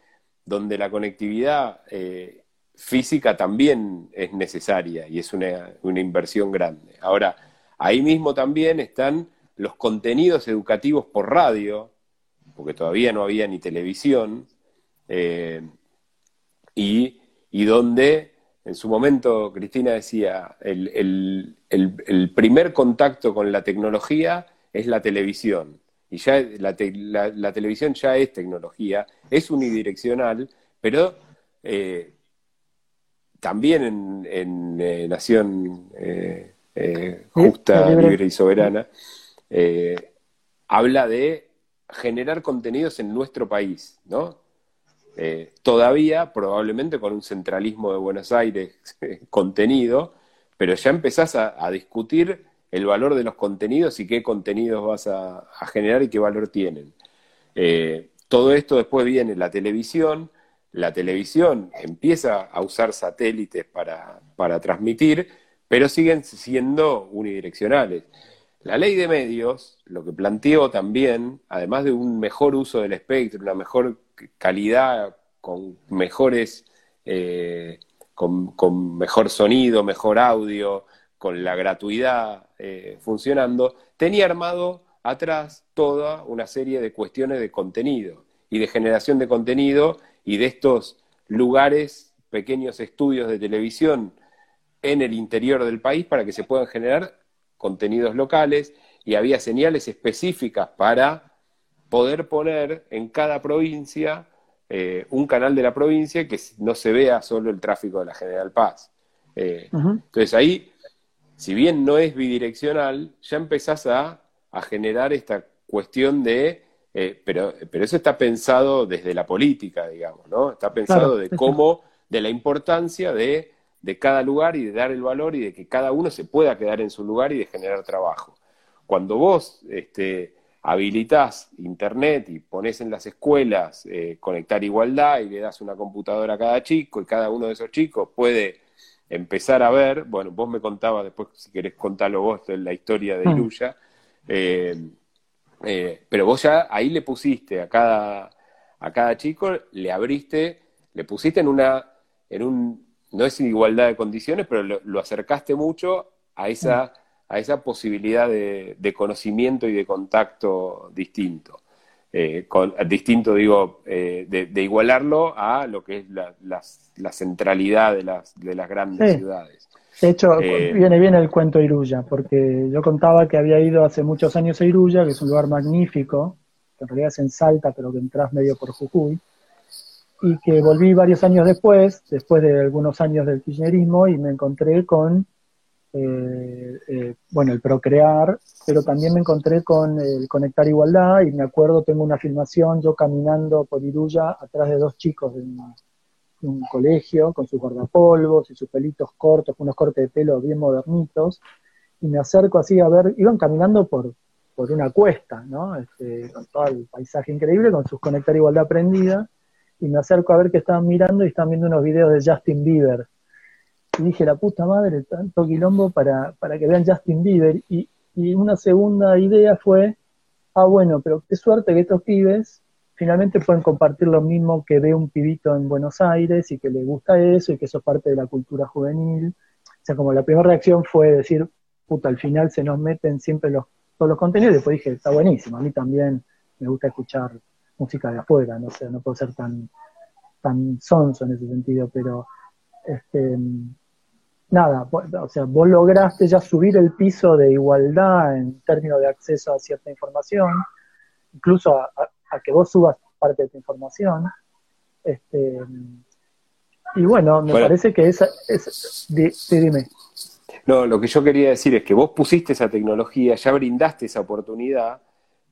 donde la conectividad eh, física también es necesaria y es una, inversión grande. Ahora, ahí mismo también están los contenidos educativos por radio, porque todavía no había ni televisión, eh, y, y donde en su momento, Cristina decía, el, primer contacto con la tecnología es la televisión. Y ya la, televisión ya es tecnología, es unidireccional, pero eh, también en, eh, Nación eh, Justa, Libre y Soberana, habla de generar contenidos en nuestro país, ¿no? Eh, todavía probablemente con un centralismo de Buenos Aires contenido, pero ya empezás a, discutir el valor de los contenidos y qué contenidos vas a, generar y qué valor tienen. Eh, todo esto después viene la televisión, la televisión empieza a usar satélites para, para transmitir, pero siguen siendo unidireccionales. La ley de medios, lo que planteó también, además de un mejor uso del espectro, una mejor calidad, con mejores, eh, con, mejor sonido, mejor audio, con la gratuidad eh, funcionando, tenía armado atrás toda una serie de cuestiones de contenido y de generación de contenido y de estos lugares, pequeños estudios de televisión en el interior del país para que se puedan generar contenidos locales y había señales específicas para poder poner en cada provincia eh, un canal de la provincia que no se vea solo el tráfico de la General Paz. Eh, entonces ahí, si bien no es bidireccional, ya empezás a, generar esta cuestión de, eh, pero, pero eso está pensado desde la política, digamos, ¿no? Está pensado de cómo, de la importancia de, de cada lugar y de dar el valor y de que cada uno se pueda quedar en su lugar y de generar trabajo. Cuando vos este, habilitas internet y pones en las escuelas eh, conectar igualdad y le das una computadora a cada chico y cada uno de esos chicos puede empezar a ver, bueno, vos me contabas después, si querés contarlo vos, la historia de mm. Iruya, eh, eh, pero vos ya ahí le pusiste a cada, a cada chico, le abriste, le pusiste en una, en un, no es igualdad de condiciones, pero lo, acercaste mucho a esa... Mm a esa posibilidad de, conocimiento y de contacto distinto. Eh, distinto, digo, eh, de, igualarlo a lo que es la, centralidad de las, de las grandes ciudades. De hecho, eh, viene bien el cuento Iruya, porque yo contaba que había ido hace muchos años a Iruya, que es un lugar magnífico, que en realidad es en Salta, pero que entras medio por Jujuy, y que volví varios años después, después de algunos años del kirchnerismo, y me encontré con, eh, eh, bueno, el procrear, pero también me encontré con el conectar igualdad, y me acuerdo, tengo una filmación, yo caminando por Iruya, atrás de dos chicos de un colegio con sus guardapolvos y sus pelitos cortos, unos cortes de pelo bien modernitos, y me acerco así a ver, iban caminando por, por una cuesta, ¿no? Este, con todo el paisaje increíble, con sus conectar igualdad prendida, y me acerco a ver que estaban mirando y estaban viendo unos videos de Justin Bieber. Y dije, la puta madre, tanto quilombo para, para que vean Justin Bieber. Y, y una segunda idea fue, ah, bueno, pero qué suerte que estos pibes finalmente pueden compartir lo mismo que ve un pibito en Buenos Aires y que le gusta eso y que eso es parte de la cultura juvenil. O sea, como la primera reacción fue decir, puta, al final se nos meten siempre los, todos los contenidos y después dije, está buenísimo, a mí también me gusta escuchar música de afuera, no sé, no puedo ser tan, tan sonso en ese sentido, pero este, nada, o sea, vos lograste ya subir el piso de igualdad en términos de acceso a cierta información, incluso a, que vos subas parte de tu información. Este, y bueno, me parece que esa es, dime. No, lo que yo quería decir es que vos pusiste esa tecnología, ya brindaste esa oportunidad,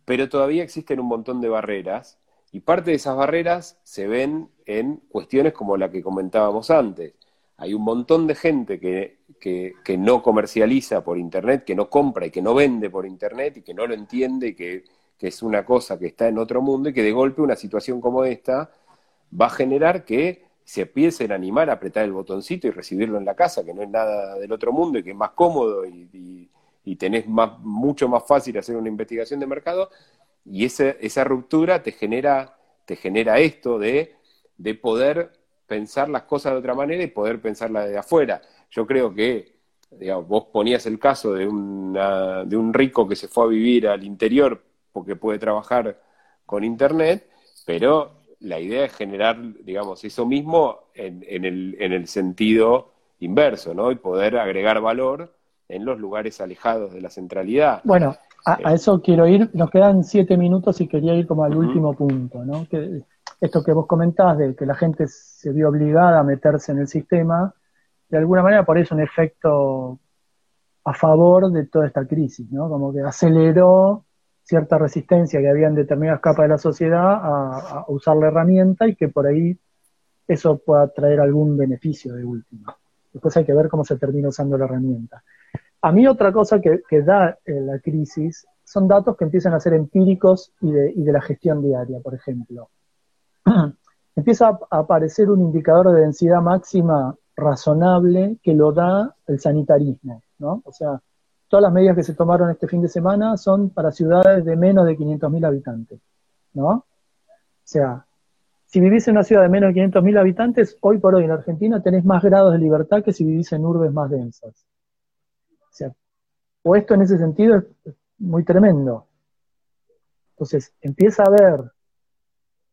pero todavía existen un montón de barreras y parte de esas barreras se ven en cuestiones como la que comentábamos antes. Hay un montón de gente que, que, que no comercializa por Internet, que no compra y que no vende por Internet y que no lo entiende y que que es una cosa que está en otro mundo y que de golpe una situación como esta va a generar que se empiecen a animar a apretar el botoncito y recibirlo en la casa, que no es nada del otro mundo y que es más cómodo y, tenés más, mucho más fácil hacer una investigación de mercado, y esa, esa ruptura te genera, te genera esto de, de poder pensar las cosas de otra manera y poder pensarlas de afuera. Yo creo que digamos, vos ponías el caso de, de un rico que se fue a vivir al interior porque puede trabajar con Internet, pero la idea es generar, digamos, eso mismo en, el, en el sentido inverso, ¿no? Y poder agregar valor en los lugares alejados de la centralidad. Bueno, a, eh, eso quiero ir, nos quedan siete minutos y quería ir como al último punto, ¿no? Que, esto que vos comentás de que la gente se vio obligada a meterse en el sistema, de alguna manera por eso un efecto a favor de toda esta crisis, ¿no? Como que aceleró cierta resistencia que había en determinadas capas de la sociedad a, usar la herramienta y que por ahí eso pueda traer algún beneficio de última. Después hay que ver cómo se termina usando la herramienta. A mí otra cosa que, da eh, la crisis son datos que empiezan a ser empíricos y de, y de la gestión diaria, por ejemplo. Empieza a aparecer un indicador de densidad máxima razonable que lo da el sanitarismo, ¿no? O sea, todas las medidas que se tomaron este fin de semana son para ciudades de menos de 500.000 habitantes, ¿no? O sea, si vivís en una ciudad de menos de 500.000 habitantes, hoy por hoy en Argentina tenés más grados de libertad que si vivís en urbes más densas. O sea, o esto en ese sentido es muy tremendo. Entonces, empieza a ver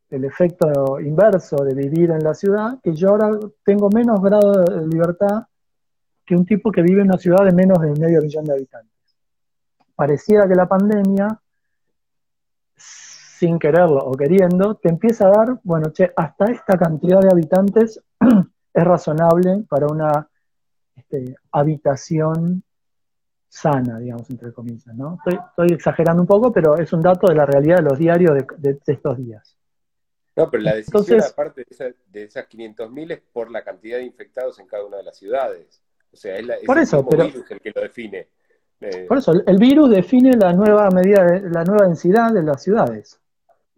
el efecto inverso de vivir en la ciudad, que yo ahora tengo menos grado de libertad que un tipo que vive en una ciudad de menos de medio millón de habitantes. Pareciera que la pandemia, sin quererlo o queriendo, te empieza a dar, bueno, che, hasta esta cantidad de habitantes es razonable para una este, habitación sana, digamos, entre comillas, ¿no? Estoy, exagerando un poco, pero es un dato de la realidad de los diarios de, estos días. No, pero la decisión, aparte de, de esas 500.000, es por la cantidad de infectados en cada una de las ciudades. O sea, es, por el eso, virus el que lo define. Eh, por eso, el virus define la nueva medida, de, la nueva densidad de las ciudades.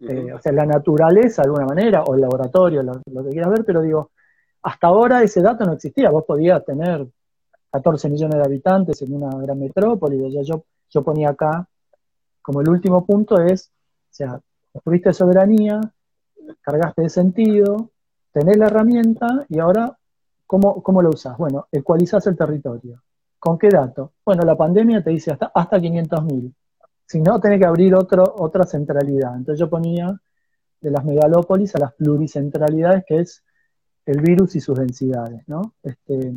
Eh, o sea, la naturaleza de alguna manera, o el laboratorio, lo, que quieras ver, pero digo, hasta ahora ese dato no existía. Vos podías tener 14 millones de habitantes en una gran metrópoli. yo, yo ponía acá, como el último punto es, o sea, tuviste soberanía, cargaste de sentido, tenés la herramienta y ahora ¿Cómo, ¿Cómo, lo usas? Bueno, ecualizas el territorio. ¿Con qué dato? Bueno, la pandemia te dice hasta, hasta 500.000. Si no, tenés que abrir otro, otra centralidad. Entonces yo ponía de las megalópolis a las pluricentralidades, que es el virus y sus densidades, ¿no? Este,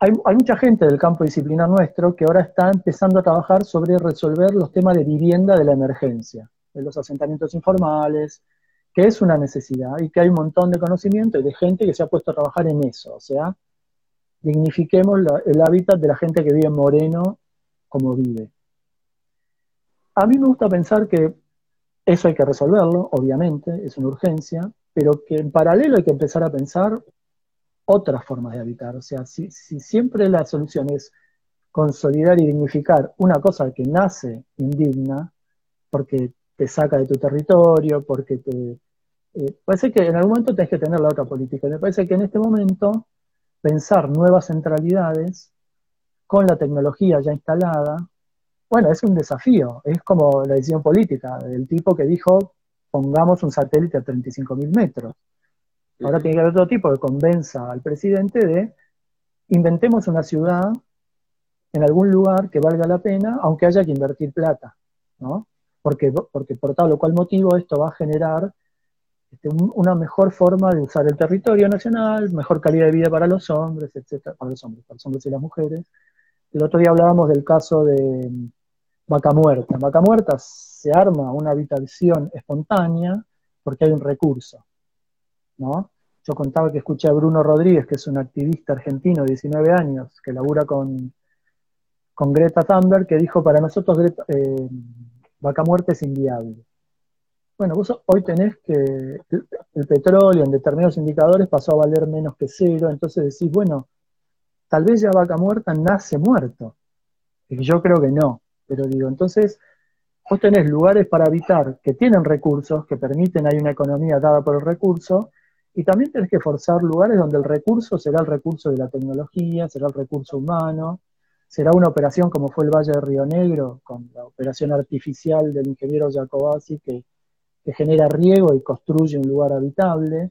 hay, mucha gente del campo disciplinar nuestro que ahora está empezando a trabajar sobre resolver los temas de vivienda de la emergencia, de los asentamientos informales, que es una necesidad y que hay un montón de conocimiento y de gente que se ha puesto a trabajar en eso. O sea, dignifiquemos el hábitat de la gente que vive en Moreno como vive. A mí me gusta pensar que eso hay que resolverlo, obviamente, es una urgencia, pero que en paralelo hay que empezar a pensar otras formas de habitar. O sea, si, siempre la solución es consolidar y dignificar una cosa que nace indigna, porque te saca de tu territorio, porque te... Eh, parece que en algún momento tenés que tener la otra política. Me parece que en este momento pensar nuevas centralidades con la tecnología ya instalada, bueno, es un desafío. Es como la decisión política del tipo que dijo, pongamos un satélite a 35.000 metros. Ahora tiene que haber otro tipo que convenza al presidente de inventemos una ciudad en algún lugar que valga la pena, aunque haya que invertir plata, ¿no? Porque, porque por tal o cual motivo esto va a generar este, una mejor forma de usar el territorio nacional, mejor calidad de vida para los hombres, etcétera, para los hombres, para los hombres y las mujeres. El otro día hablábamos del caso de Vaca Muerta. En Vaca Muerta se arma una habitación espontánea porque hay un recurso. ¿no? Yo contaba que escuché a Bruno Rodríguez, que es un activista argentino de 19 años, que labura con, con Greta Thunberg, que dijo, para nosotros eh, vaca muerte es inviable. Bueno, vos hoy tenés que el, petróleo en determinados indicadores pasó a valer menos que cero, entonces decís, bueno, tal vez ya vaca muerta nace muerto. Y yo creo que no, pero digo, entonces vos tenés lugares para habitar que tienen recursos, que permiten, hay una economía dada por el recurso, y también tenés que forzar lugares donde el recurso será el recurso de la tecnología, será el recurso humano, será una operación como fue el Valle de Río Negro, con la operación artificial del ingeniero Jacobasi que, que genera riego y construye un lugar habitable.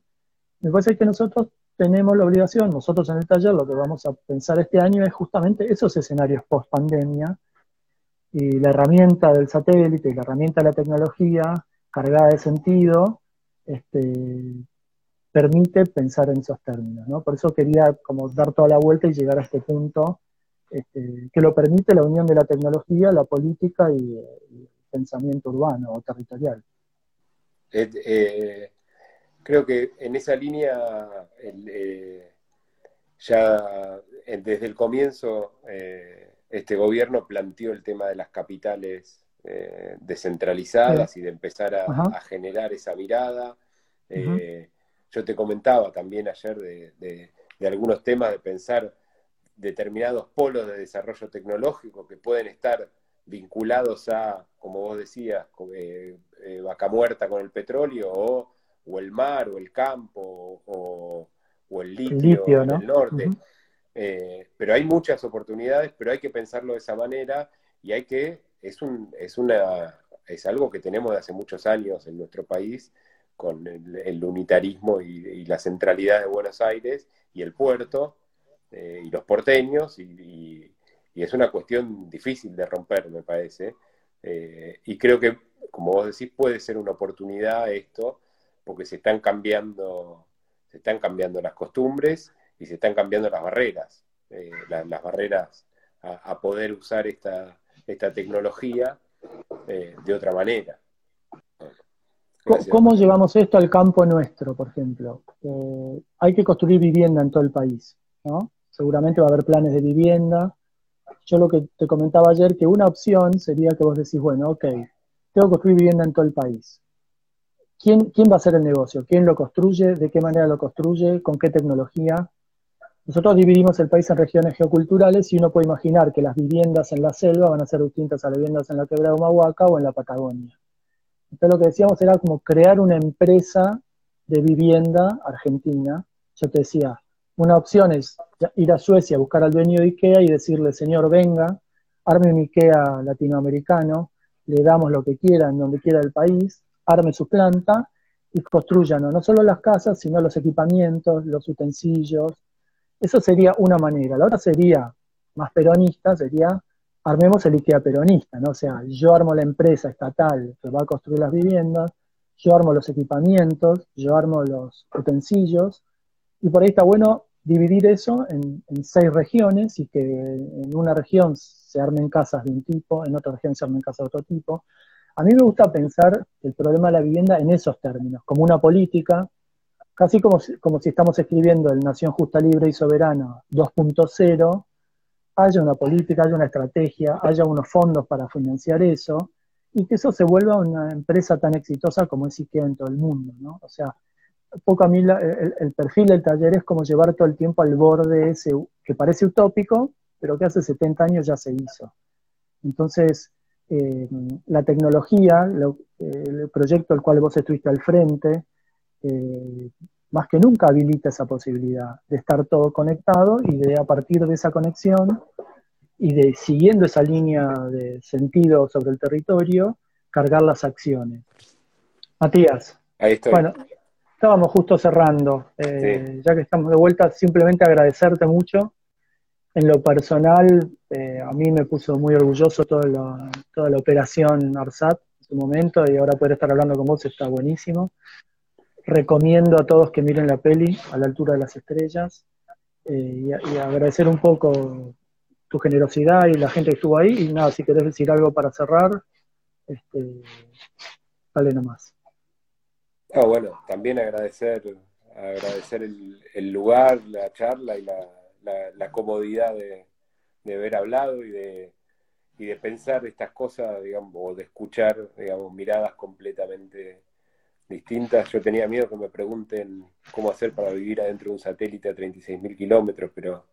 Me parece que nosotros tenemos la obligación, nosotros en el taller lo que vamos a pensar este año es justamente esos escenarios post pandemia y la herramienta del satélite y la herramienta de la tecnología cargada de sentido, este, permite pensar en esos términos. ¿no? Por eso quería como dar toda la vuelta y llegar a este punto este, que lo permite la unión de la tecnología, la política y, el pensamiento urbano o territorial. Eh, creo que en esa línea eh, ya desde el comienzo eh, este gobierno planteó el tema de las capitales descentralizadas y de empezar a, generar esa mirada. Yo te comentaba también ayer de, algunos temas de pensar determinados polos de desarrollo tecnológico que pueden estar vinculados a, como vos decías, eh, eh, vaca muerta con el petróleo, o, el mar, o el campo, o, el litio, en el norte. Eh, pero hay muchas oportunidades, pero hay que pensarlo de esa manera y hay que, es, un, es, una, es algo que tenemos de hace muchos años en nuestro país, con el, unitarismo y, la centralidad de Buenos Aires y el puerto y los porteños y, es una cuestión difícil de romper, me parece. Eh, y creo que, como vos decís, puede ser una oportunidad esto, porque se están cambiando, se están cambiando las costumbres y se están cambiando las barreras, eh, las barreras a, poder usar esta, esta tecnología de otra manera. ¿Cómo llevamos esto al campo nuestro, por ejemplo? Eh, hay que construir vivienda en todo el país, ¿no? Seguramente va a haber planes de vivienda. Yo lo que te comentaba ayer, que una opción sería que vos decís, bueno, ok, tengo que construir vivienda en todo el país. ¿Quién, ¿Quién va a hacer el negocio? ¿Quién lo construye? ¿De qué manera lo construye? ¿Con qué tecnología? Nosotros dividimos el país en regiones geoculturales y uno puede imaginar que las viviendas en la selva van a ser distintas a las viviendas en la quebrada de Humahuaca o en la Patagonia. Entonces lo que decíamos era como crear una empresa de vivienda argentina. Yo te decía, una opción es ir a Suecia, buscar al dueño de IKEA y decirle, señor, venga, arme un IKEA latinoamericano, le damos lo que quiera en donde quiera el país, arme su planta y construyan no solo las casas, sino los equipamientos, los utensilios. Eso sería una manera. La otra sería, más peronista, sería armemos el IKEA peronista, ¿no? O sea, yo armo la empresa estatal que va a construir las viviendas, yo armo los equipamientos, yo armo los utensilios, y por ahí está bueno dividir eso en, seis regiones y que en una región se armen casas de un tipo, en otra región se armen casas de otro tipo. A mí me gusta pensar el problema de la vivienda en esos términos, como una política, casi como si, como si estamos escribiendo el Nación Justa, Libre y Soberana 2.0, haya una política, haya una estrategia, haya unos fondos para financiar eso, y que eso se vuelva una empresa tan exitosa como es IKEA en todo el mundo, ¿no? O sea, poco a mí el, perfil del taller es como llevar todo el tiempo al borde ese que parece utópico, pero que hace 70 años ya se hizo. Entonces, eh, la tecnología, el proyecto al cual vos estuviste al frente, eh, más que nunca habilita esa posibilidad de estar todo conectado y de a partir de esa conexión y de siguiendo esa línea de sentido sobre el territorio, cargar las acciones. Matías. Ahí estoy. Bueno, estábamos justo cerrando. Eh, ya que estamos de vuelta, simplemente agradecerte mucho. En lo personal, eh, a mí me puso muy orgulloso toda la, toda la operación ARSAT en su momento y ahora poder estar hablando con vos está buenísimo. Recomiendo a todos que miren la peli a la altura de las estrellas eh, y, agradecer un poco tu generosidad y la gente que estuvo ahí. Y nada, si querés decir algo para cerrar, este, dale nomás. Ah, bueno, también agradecer, agradecer el, lugar, la charla y la, comodidad de, haber hablado y de, y de pensar estas cosas, digamos, o de escuchar, digamos, miradas completamente distintas. Yo tenía miedo que me pregunten cómo hacer para vivir adentro de un satélite a 36.000 kilómetros, pero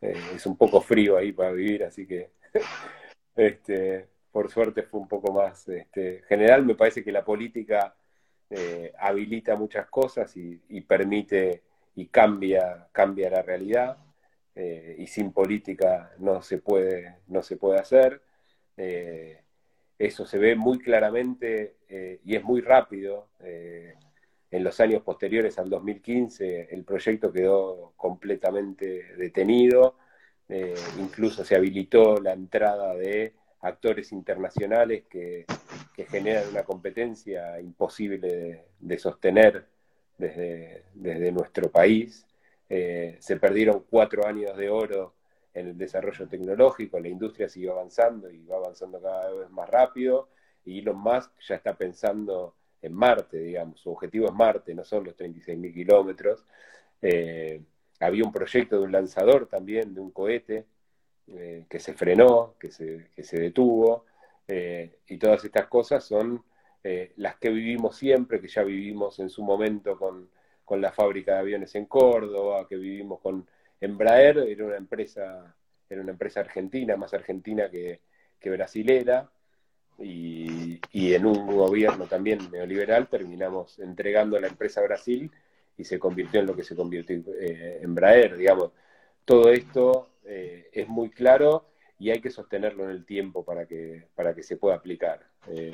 eh, es un poco frío ahí para vivir, así que este, por suerte fue un poco más este, general. Me parece que la política eh, habilita muchas cosas y, permite y cambia, cambia la realidad. Eh, y sin política no se puede, no se puede hacer. Eh, eso se ve muy claramente y es muy rápido. en los años posteriores al 2015 el proyecto quedó completamente detenido, incluso se habilitó la entrada de actores internacionales que, generan una competencia imposible de, sostener desde, nuestro país. Eh, se perdieron cuatro años de oro en el desarrollo tecnológico, la industria sigue avanzando y va avanzando cada vez más rápido, y Elon Musk ya está pensando en Marte, digamos, su objetivo es Marte, no son los 36.000 kilómetros. Eh, había un proyecto de un lanzador también, de un cohete, eh, que se frenó, que se, detuvo, eh, y todas estas cosas son eh, las que vivimos siempre, que ya vivimos en su momento con, la fábrica de aviones en Córdoba, que vivimos con Embraer, era una empresa, era una empresa argentina, más argentina que, brasilera, y, en un gobierno también neoliberal terminamos entregando la empresa a Brasil y se convirtió en lo que se convirtió en Embraer, digamos. Todo esto eh, es muy claro y hay que sostenerlo en el tiempo para que, para que se pueda aplicar. Eh,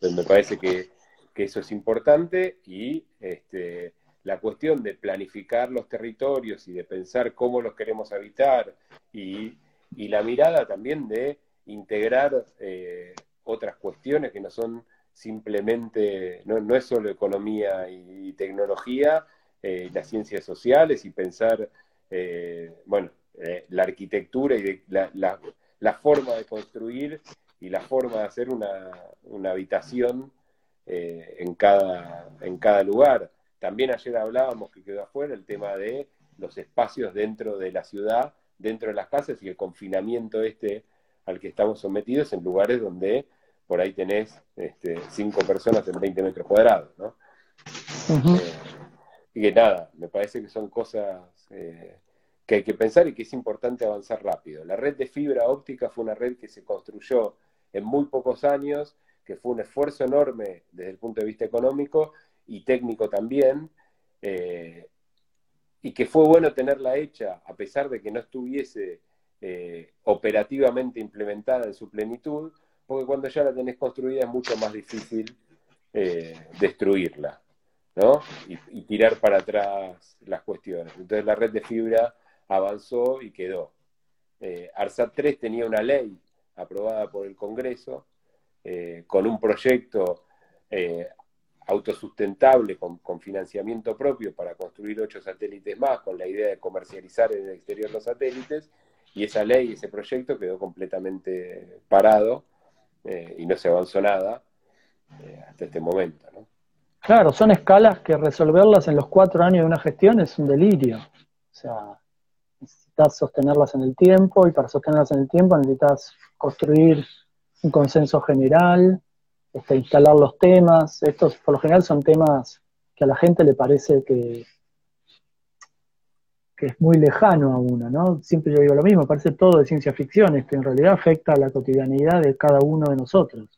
me parece que, eso es importante y este, la cuestión de planificar los territorios y de pensar cómo los queremos habitar y, la mirada también de integrar eh, otras cuestiones que no son simplemente, no, es solo economía y, tecnología, las ciencias sociales y pensar, bueno, eh, la arquitectura y la, forma de construir y la forma de hacer una, habitación eh, en, cada, en cada lugar. También ayer hablábamos que quedó afuera el tema de los espacios dentro de la ciudad, dentro de las casas y el confinamiento este al que estamos sometidos en lugares donde por ahí tenés este, cinco personas en 20 metros cuadrados, ¿no? Eh, y que nada, me parece que son cosas que hay que pensar y que es importante avanzar rápido. La red de fibra óptica fue una red que se construyó en muy pocos años, que fue un esfuerzo enorme desde el punto de vista económico y técnico también, eh, y que fue bueno tenerla hecha a pesar de que no estuviese eh, operativamente implementada en su plenitud, porque cuando ya la tenés construida es mucho más difícil eh, destruirla. ¿No? Y, tirar para atrás las cuestiones. Entonces la red de fibra avanzó y quedó. Eh, ARSAT 3 tenía una ley aprobada por el Congreso eh, con un proyecto eh, autosustentable con, financiamiento propio para construir ocho satélites más, con la idea de comercializar en el exterior los satélites, y esa ley, ese proyecto quedó completamente parado eh, y no se avanzó nada hasta este momento. Claro, son escalas que resolverlas en los cuatro años de una gestión es un delirio. O sea, necesitas sostenerlas en el tiempo y para sostenerlas en el tiempo necesitas construir un consenso general, este, instalar los temas. Estos por lo general son temas que a la gente le parece que, que es muy lejano a uno, ¿no? Siempre yo digo lo mismo, parece todo de ciencia ficción, esto en realidad afecta a la cotidianidad de cada uno de nosotros.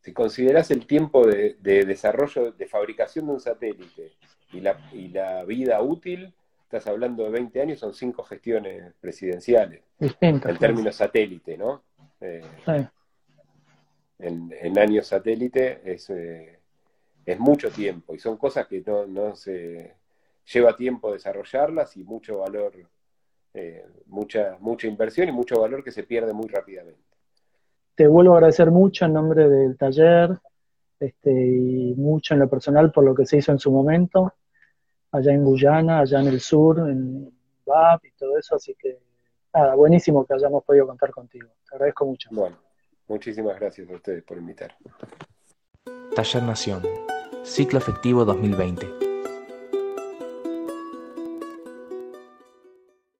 Si consideras el tiempo de, desarrollo, de fabricación de un satélite y la, y la, vida útil, estás hablando de 20 años, son cinco gestiones presidenciales. En términos satélite, ¿no? Eh, en, años satélite es, eh, es mucho tiempo y son cosas que no, no se lleva tiempo desarrollarlas y mucho valor, eh, mucha, mucha inversión y mucho valor que se pierde muy rápidamente. Te vuelvo a agradecer mucho en nombre del taller este, y mucho en lo personal por lo que se hizo en su momento, allá en Guyana, allá en el sur, en BAP y todo eso, así que nada, buenísimo que hayamos podido contar contigo. Te agradezco mucho. Bueno, muchísimas gracias a ustedes por invitar. Taller Nación, ciclo efectivo 2020.